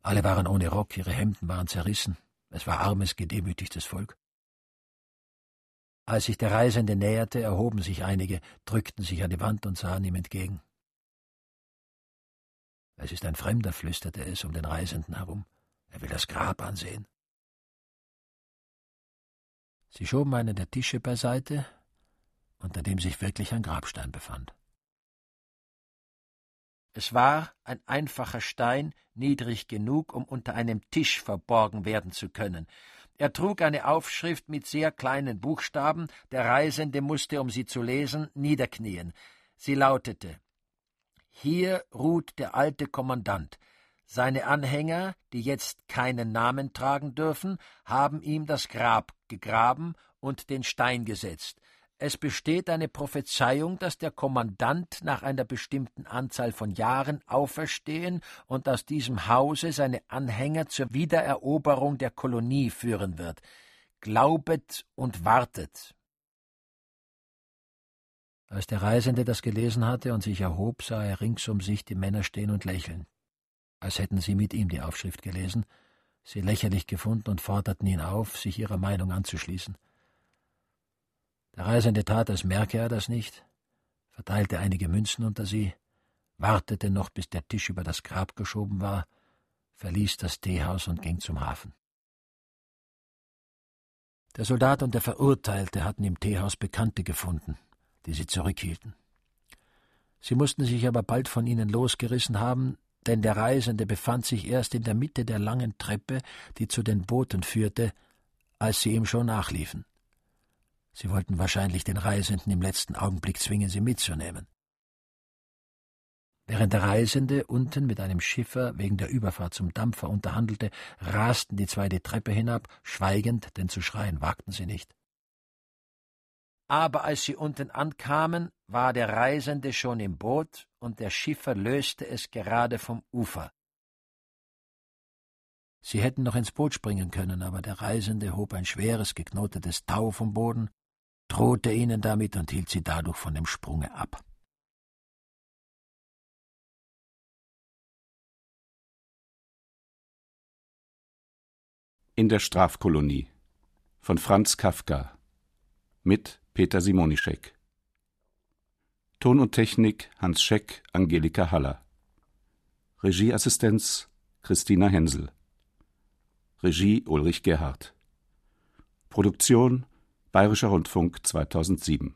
Alle waren ohne Rock, ihre Hemden waren zerrissen. Es war armes, gedemütigtes Volk. Als sich der Reisende näherte, erhoben sich einige, drückten sich an die Wand und sahen ihm entgegen. Es ist ein Fremder, flüsterte es um den Reisenden herum. Er will das Grab ansehen. Sie schoben einen der Tische beiseite, unter dem sich wirklich ein Grabstein befand. Es war ein einfacher Stein, niedrig genug, um unter einem Tisch verborgen werden zu können. Er trug eine Aufschrift mit sehr kleinen Buchstaben, der Reisende musste, um sie zu lesen, niederknien. Sie lautete Hier ruht der alte Kommandant. Seine Anhänger, die jetzt keinen Namen tragen dürfen, haben ihm das Grab gegraben und den Stein gesetzt. Es besteht eine Prophezeiung, dass der Kommandant nach einer bestimmten Anzahl von Jahren auferstehen und aus diesem Hause seine Anhänger zur Wiedereroberung der Kolonie führen wird. Glaubet und wartet. Als der Reisende das gelesen hatte und sich erhob, sah er rings um sich die Männer stehen und lächeln, als hätten sie mit ihm die Aufschrift gelesen, sie lächerlich gefunden und forderten ihn auf, sich ihrer Meinung anzuschließen. Der Reisende tat, als merke er das nicht, verteilte einige Münzen unter sie, wartete noch, bis der Tisch über das Grab geschoben war, verließ das Teehaus und ging zum Hafen. Der Soldat und der Verurteilte hatten im Teehaus Bekannte gefunden, die sie zurückhielten. Sie mussten sich aber bald von ihnen losgerissen haben, denn der Reisende befand sich erst in der Mitte der langen Treppe, die zu den Booten führte, als sie ihm schon nachliefen. Sie wollten wahrscheinlich den Reisenden im letzten Augenblick zwingen, sie mitzunehmen. Während der Reisende unten mit einem Schiffer wegen der Überfahrt zum Dampfer unterhandelte, rasten die zwei die Treppe hinab, schweigend, denn zu schreien wagten sie nicht. Aber als sie unten ankamen, war der Reisende schon im Boot und der Schiffer löste es gerade vom Ufer. Sie hätten noch ins Boot springen können, aber der Reisende hob ein schweres, geknotetes Tau vom Boden drohte ihnen damit und hielt sie dadurch von dem Sprunge ab. In der Strafkolonie. Von Franz Kafka. Mit Peter Simonischek. Ton und Technik Hans Scheck, Angelika Haller. Regieassistenz Christina Hensel. Regie Ulrich Gerhardt. Produktion Bayerischer Rundfunk 2007